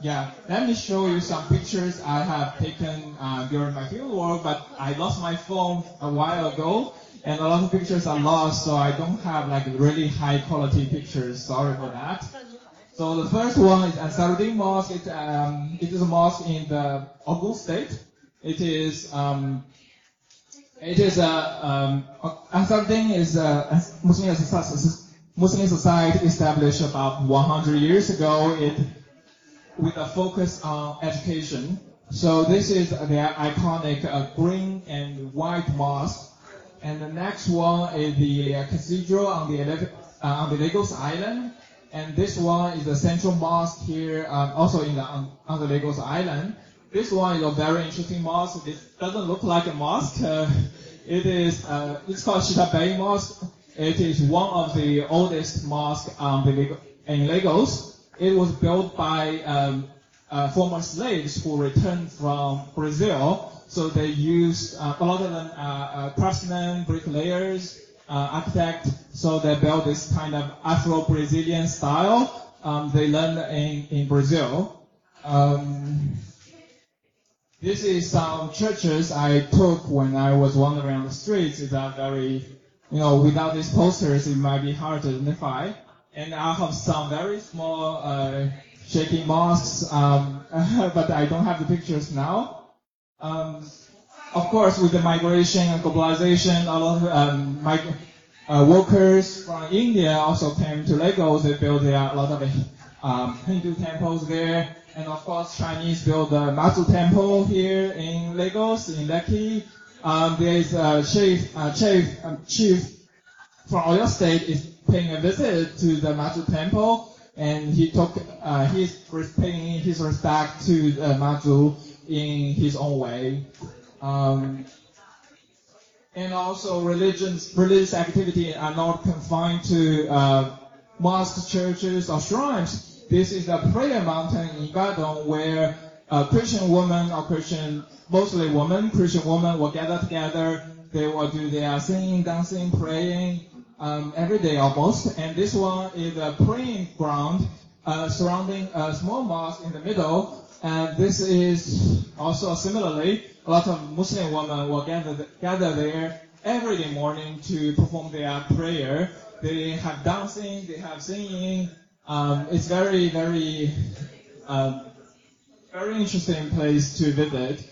yeah, let me show you some pictures I have taken uh, during my field work, but I lost my phone a while ago, and a lot of pictures are lost, so I don't have like really high quality pictures. Sorry for that. So the first one is Ansaruddin Mosque. It, um, it is a mosque in the Ogun State. It is um, it is a um, Ansaruddin is a Muslim Muslim society established about 100 years ago. It with a focus on education. So this is the iconic uh, green and white mosque. And the next one is the uh, cathedral on the, uh, on the Lagos Island. And this one is the central mosque here, um, also in the, on, on, the Lagos Island. This one is a very interesting mosque. It doesn't look like a mosque. It is, uh, it's called Shitta Bey Mosque. It is one of the oldest mosques um, in Lagos. It was built by um, uh, former slaves who returned from Brazil. So they used uh, a lot of them are uh, craftsmen, bricklayers, uh, architect. So they built this kind of Afro-Brazilian style. Um, they learned in in Brazil. Um, this is some churches I took when I was wandering around the streets. It's a very, you know, without these posters, it might be hard to identify. And I have some very small uh, shaking mosques, um, but I don't have the pictures now. Um, of course, with the migration and globalization, a lot of um, uh, workers from India also came to Lagos. They built a lot of um, Hindu temples there. And of course, Chinese built the Mazu Temple here in Lagos, in Lekki. Um, there is a chief, uh, chief, um, chief from Oyo State is paying a visit to the Mazu Temple, and he took, uh, he's paying his respect to uh, Mazu in his own way. Um, and also religions, religious activity are not confined to uh, mosques, churches, or shrines. This is a prayer mountain in Ibadan where uh, Christian women or Christian, mostly women, Christian women will gather together. They will do their singing, dancing, praying um, every day almost. And this one is a praying ground uh, surrounding a small mosque in the middle. And this is also similarly, a lot of Muslim women will gather, gather there every day morning to perform their prayer. They have dancing, they have singing. Um, it's very, very, um, very interesting place to visit.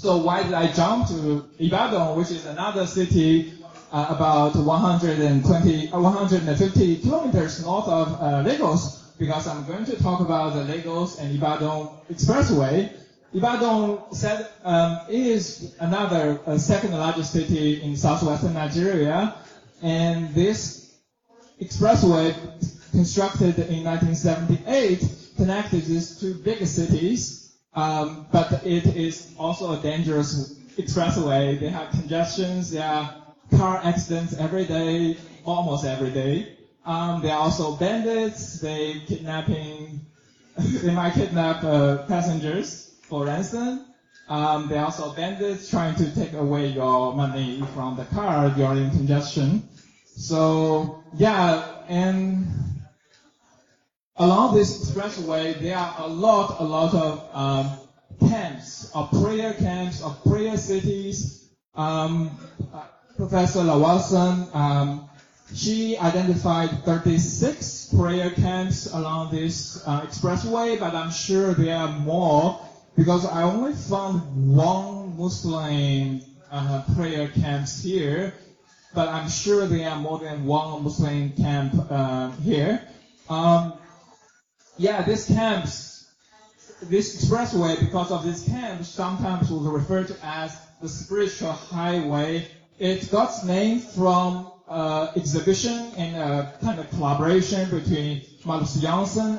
So why did I jump to Ibadan, which is another city uh, about 120, uh, 150 kilometers north of uh, Lagos? Because I'm going to talk about the Lagos and Ibadan expressway. Ibadan said, um, is another uh, second largest city in southwestern Nigeria, and this expressway constructed in 1978 connected these two big cities. Um, but it is also a dangerous expressway. They have congestions, there are car accidents every day, almost every day. Um, there are also bandits, they kidnapping, they might kidnap uh, passengers for ransom. Um, there are also bandits trying to take away your money from the car during congestion. So yeah, and along this expressway, there are a lot, a lot of um, camps, of prayer camps, of prayer cities. Um, uh, Professor Lawson, um, she identified 36 prayer camps along this uh, expressway, but I'm sure there are more because I only found one Muslim uh, prayer camps here, but I'm sure there are more than one Muslim camp uh, here. Um, yeah, this camps, this expressway, because of this camp, sometimes was referred to as the spiritual highway. It got its name from uh, exhibition and a kind of collaboration between Marloes Janson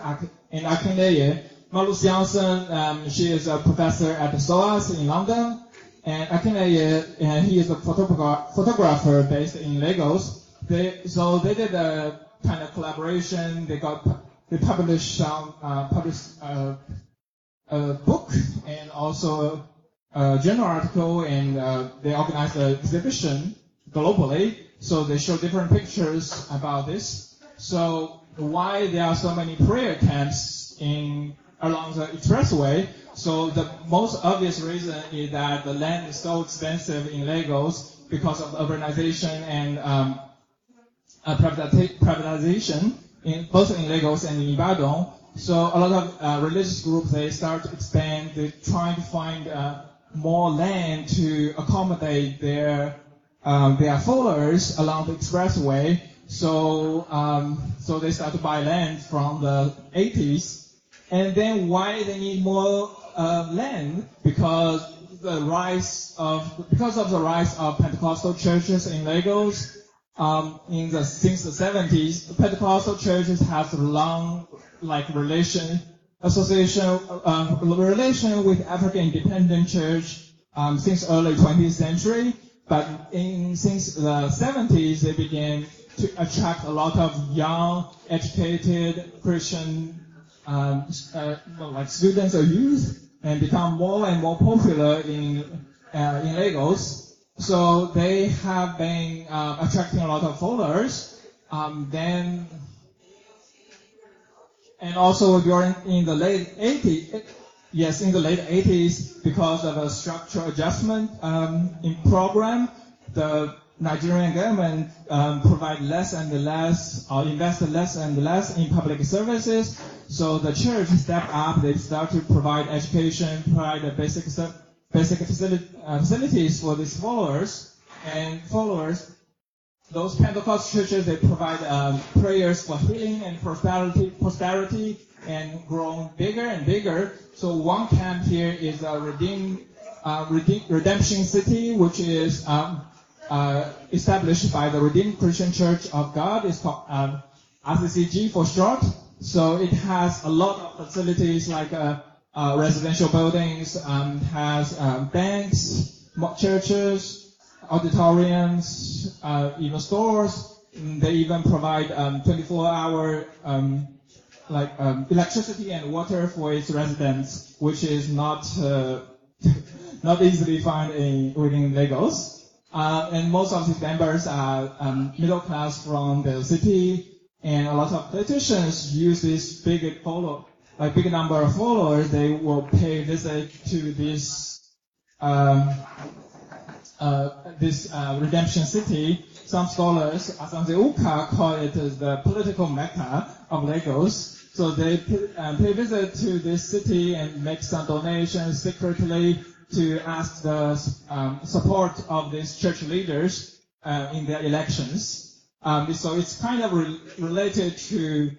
and Akinleye. Marloes Janson, um, she is a professor at the SOAS in London, and Akinleye, uh, he is a photogra- photographer based in Lagos. They, so they did a kind of collaboration. They got they published some uh, published uh, a book and also a journal article, and uh, they organized an exhibition globally. So they show different pictures about this. So why there are so many prayer camps in along the expressway? So the most obvious reason is that the land is so expensive in Lagos because of urbanization and um, privati- privatization in both in Lagos and in Ibadan. So a lot of uh, religious groups they start to expand. They trying to find uh, more land to accommodate their um, their followers along the expressway. So um, so they start to buy land from the 80s. And then why they need more uh, land? Because the rise of because of the rise of Pentecostal churches in Lagos. Um, in the since the 70s, Pentecostal churches have a long like relation association uh, relation with African Independent Church um, since early 20th century. But in since the 70s, they began to attract a lot of young, educated Christian um, uh, like students or youth and become more and more popular in uh, in Lagos. So they have been uh, attracting a lot of followers. Um, then and also during in the late 80s, yes, in the late 80s, because of a structural adjustment um, in program, the Nigerian government um, provide less and less, or invest less and less in public services. So the church step up. They start to provide education, provide basic basic facility, uh, facilities for these followers and followers. Those Pentecost churches they provide um, prayers for healing and prosperity, prosperity, and grown bigger and bigger. So one camp here is a redeem, uh, redeem, redemption city, which is um, uh, established by the Redeemed Christian Church of God. It's called um, RCCG for short. So it has a lot of facilities like uh, uh, residential buildings, um, has um, banks, churches, auditoriums, uh, even stores. Mm, They even provide um, 24-hour um, like electricity and water for its residents, which is not uh, not easily found in within Lagos. Uh, and most of its members are um, middle class from the city, and a lot of politicians use this big follow, like big number of followers. They will pay visit to this um, uh, this uh, redemption city. Some scholars, Asonzeh Ukah, call it the political mecca of Lagos. So they pay, uh, pay visit to this city and make some donations secretly to ask the um, support of these church leaders uh, in their elections. Um, so it's kind of re- related to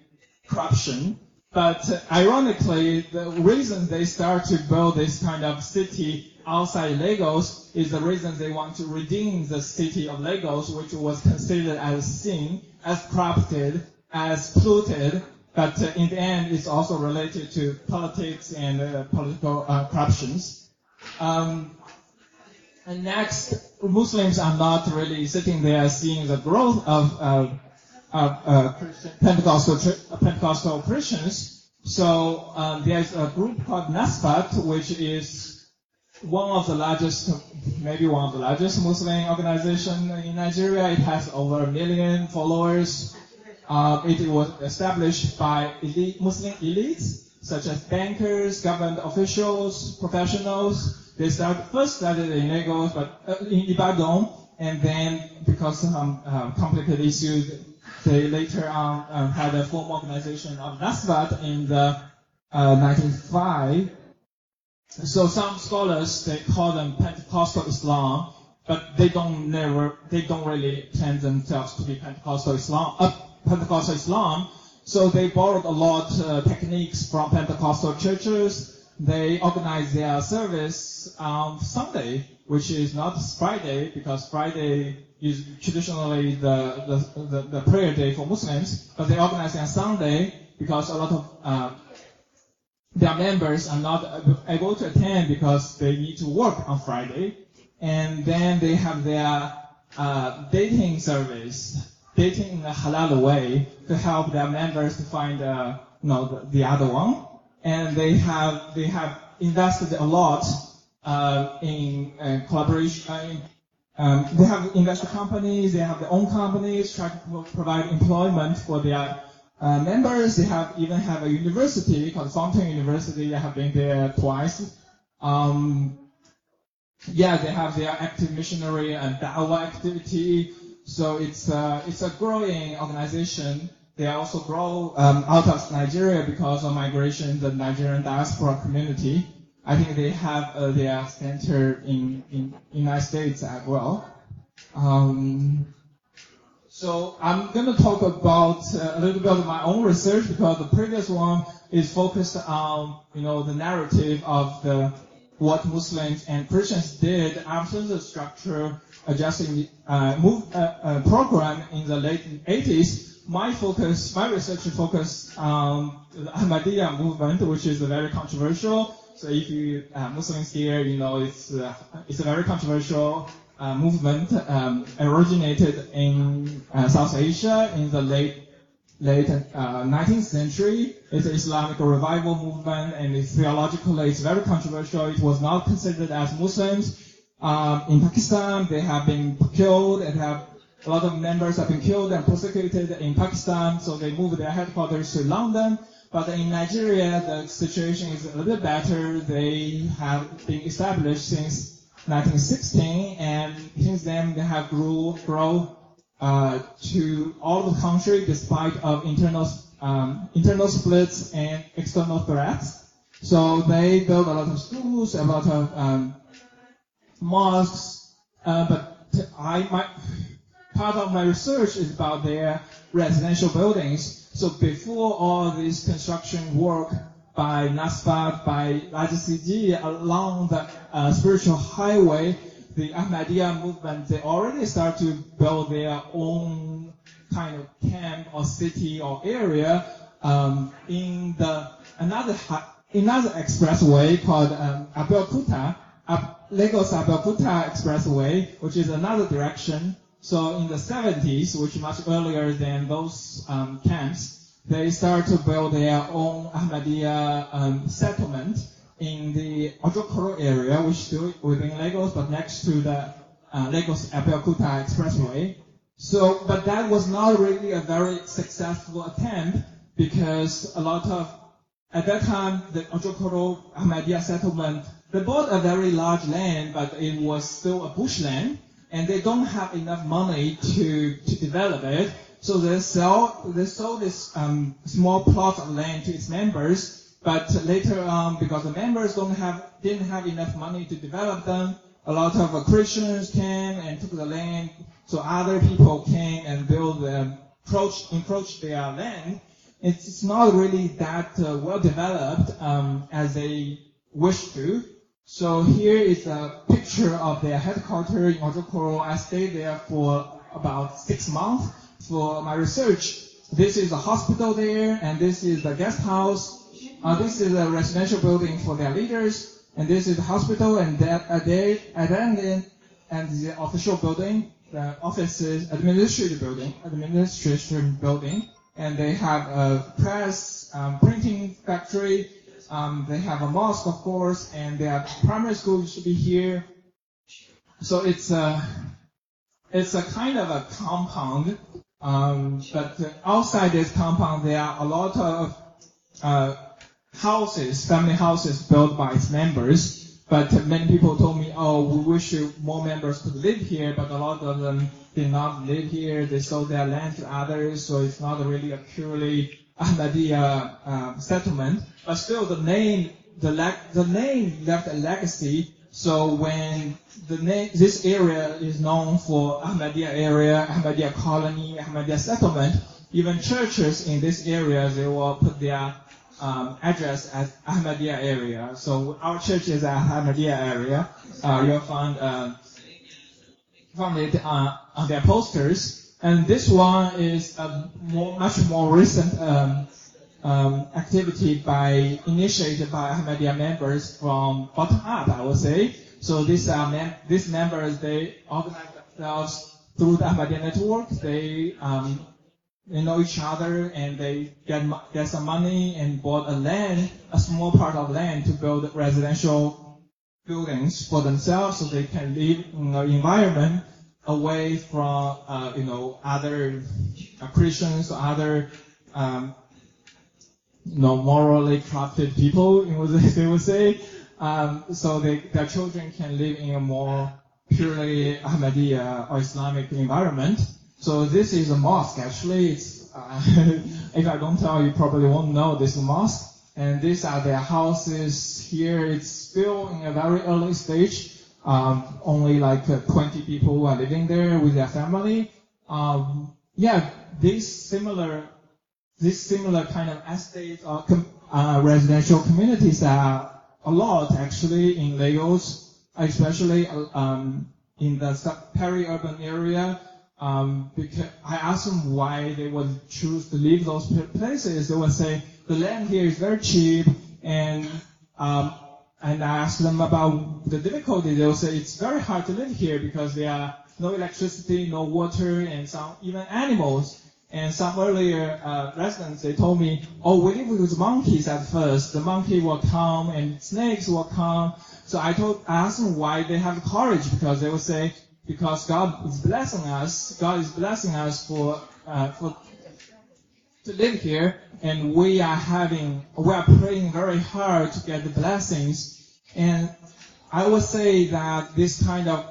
corruption. But ironically, the reason they start to build this kind of city outside Lagos is the reason they want to redeem the city of Lagos, which was considered as sin, as corrupted, as polluted. But uh, in the end, it's also related to politics and uh, political uh, corruptions. Um, and next, Muslims are not really sitting there seeing the growth of, uh, uh, Pentecostal, Pentecostal Christians. So um, there's a group called Nasfat, which is one of the largest, maybe one of the largest Muslim organization in Nigeria. It has over a million followers. Uh, it was established by elite, Muslim elites such as bankers, government officials, professionals. They started, first started in Lagos, but uh, in Ibadan, and then because of um, uh, complicated issues, they later on um, had a formal organization of NASFAT in the uh, 1905. So some scholars they call them Pentecostal Islam, but they don't never they don't really claim themselves to be Pentecostal Islam. Uh, Pentecostal Islam. So they borrowed a lot uh, techniques from Pentecostal churches. They organize their service on Sunday, which is not Friday, because Friday is traditionally the, the, the, the prayer day for Muslims, but they organize on Sunday because a lot of uh, their members are not able to attend because they need to work on Friday. And then they have their uh, dating service dating in a halal way to help their members to find uh, you know, the, the, other one. And they have they have invested a lot uh, in uh, collaboration. Um, they have invested companies, they have their own companies, try to provide employment for their uh, members. They have even have a university called Fountain University. I have been there twice. Um, yeah, they have their active missionary and dawah activity. So it's uh, it's a growing organization. They also grow um, out of Nigeria because of migration, the Nigerian diaspora community. I think they have uh, their center in, in United States as well. Um, so I'm going to talk about uh, a little bit of my own research because the previous one is focused on you know the narrative of the what Muslims and Christians did after the structure adjusting uh, move, uh, uh, program in the late 80s, my focus, my research focused on the Ahmadiyya movement, which is very controversial. So if you uh, Muslims here, you know it's uh, it's a very controversial uh, movement um, originated in South Asia in the late late uh, 19th century. It's an Islamic revival movement, and it's theologically it's very controversial. It was not considered as Muslims. Um, in Pakistan, they have been killed and have a lot of members have been killed and persecuted in Pakistan, so they moved their headquarters to London. But in Nigeria, the situation is a little bit better. They have been established since 1916, and since then they have grew, grown uh, to all the country despite of internal um, internal splits and external threats. So they build a lot of schools, a lot of um, mosques, uh, but I might part of my research is about their residential buildings. So before all this construction work by NASFAT, by RCCG along the uh, spiritual highway, the Ahmadiyya movement, they already start to build their own kind of camp or city or area um, in the another another expressway called um, Abeokuta, Lagos Abeokuta Expressway, which is another direction so in the 70s, which much earlier than those um, camps, they started to build their own Ahmadiyya um, settlement in the Ojokoro area, which is still within Lagos, but next to the uh, Lagos Abeokuta Expressway. So, but that was not really a very successful attempt because a lot of, at that time, the Ojokoro Ahmadiyya settlement, they bought a very large land, but it was still a bushland and they don't have enough money to, to develop it. So they sell they sold this um, small plot of land to its members, but later on, because the members don't have didn't have enough money to develop them, a lot of uh, Christians came and took the land. So other people came and built them, approach encroached their land. It's not really that uh, well developed um, as they wish to. So here is a picture of their headquarters in Ojokoro. I stayed there for about six months for my research. This is a hospital there, and this is the guest house. Uh, this is a residential building for their leaders, and this is the hospital, and that uh, they and then and the official building, the offices, administrative building, administration building, and they have a press, um, printing factory, um, they have a mosque, of course, and their primary school should be here. So it's a, it's a kind of a compound. Um, but outside this compound, there are a lot of uh, houses, family houses built by its members. But many people told me, oh, we wish more members could live here, but a lot of them did not live here. They sold their land to others, so it's not really a purely Ahmadiyya uh, settlement, but still the name, the, the name left a legacy. So when the name, this area is known for Ahmadiyya area, Ahmadiyya colony, Ahmadiyya settlement, even churches in this area, they will put their um, address as Ahmadiyya area. So our church is at Ahmadiyya area. Uh, you'll find, uh, it uh, on their posters. And this one is a more, much more recent um, um, activity by initiated by Ahmadiyya members from bottom up, I would say. So these are mem- these members they organize themselves through the Ahmadiyya network. They um, they know each other and they get get some money and bought a land, a small part of land to build residential buildings for themselves so they can live in an environment away from uh, you know other Christians or other um, you know morally corrupted people, they would say. Um, so they, their children can live in a more purely Ahmadiyya or Islamic environment. So this is a mosque actually. Uh, if I don't tell you, probably won't know this mosque. And these are their houses here. It's still in a very early stage um, only like uh, 20 people who are living there with their family. Um, yeah, these similar, this similar kind of estates or com- uh, residential communities are a lot actually in Lagos, especially um, in the peri-urban area. Um, because I asked them why they would choose to leave those places. They would say the land here is very cheap and um, and I ask them about the difficulty. They'll say it's very hard to live here because there are no electricity, no water, and some even animals. And some earlier uh, residents, they told me, oh, we live with monkeys at first. The monkey will come and snakes will come. So I told, I asked them why they have courage because they will say, because God is blessing us. God is blessing us for, uh, for, to live here and we are having, we are praying very hard to get the blessings. And I would say that this kind of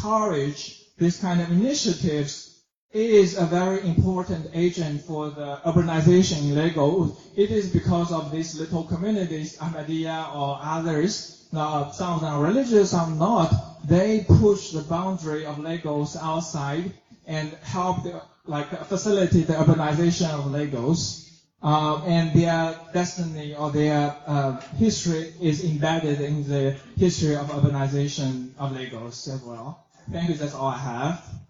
courage, this kind of initiatives is a very important agent for the urbanization in Lagos. It is because of these little communities, Ahmadiyya or others, now some of them are religious, some not, they push the boundary of Lagos outside and help the, like facilitate the urbanization of Lagos. Uh, and their destiny or their uh, history is embedded in the history of urbanization of Lagos as well. Thank you. That's all I have.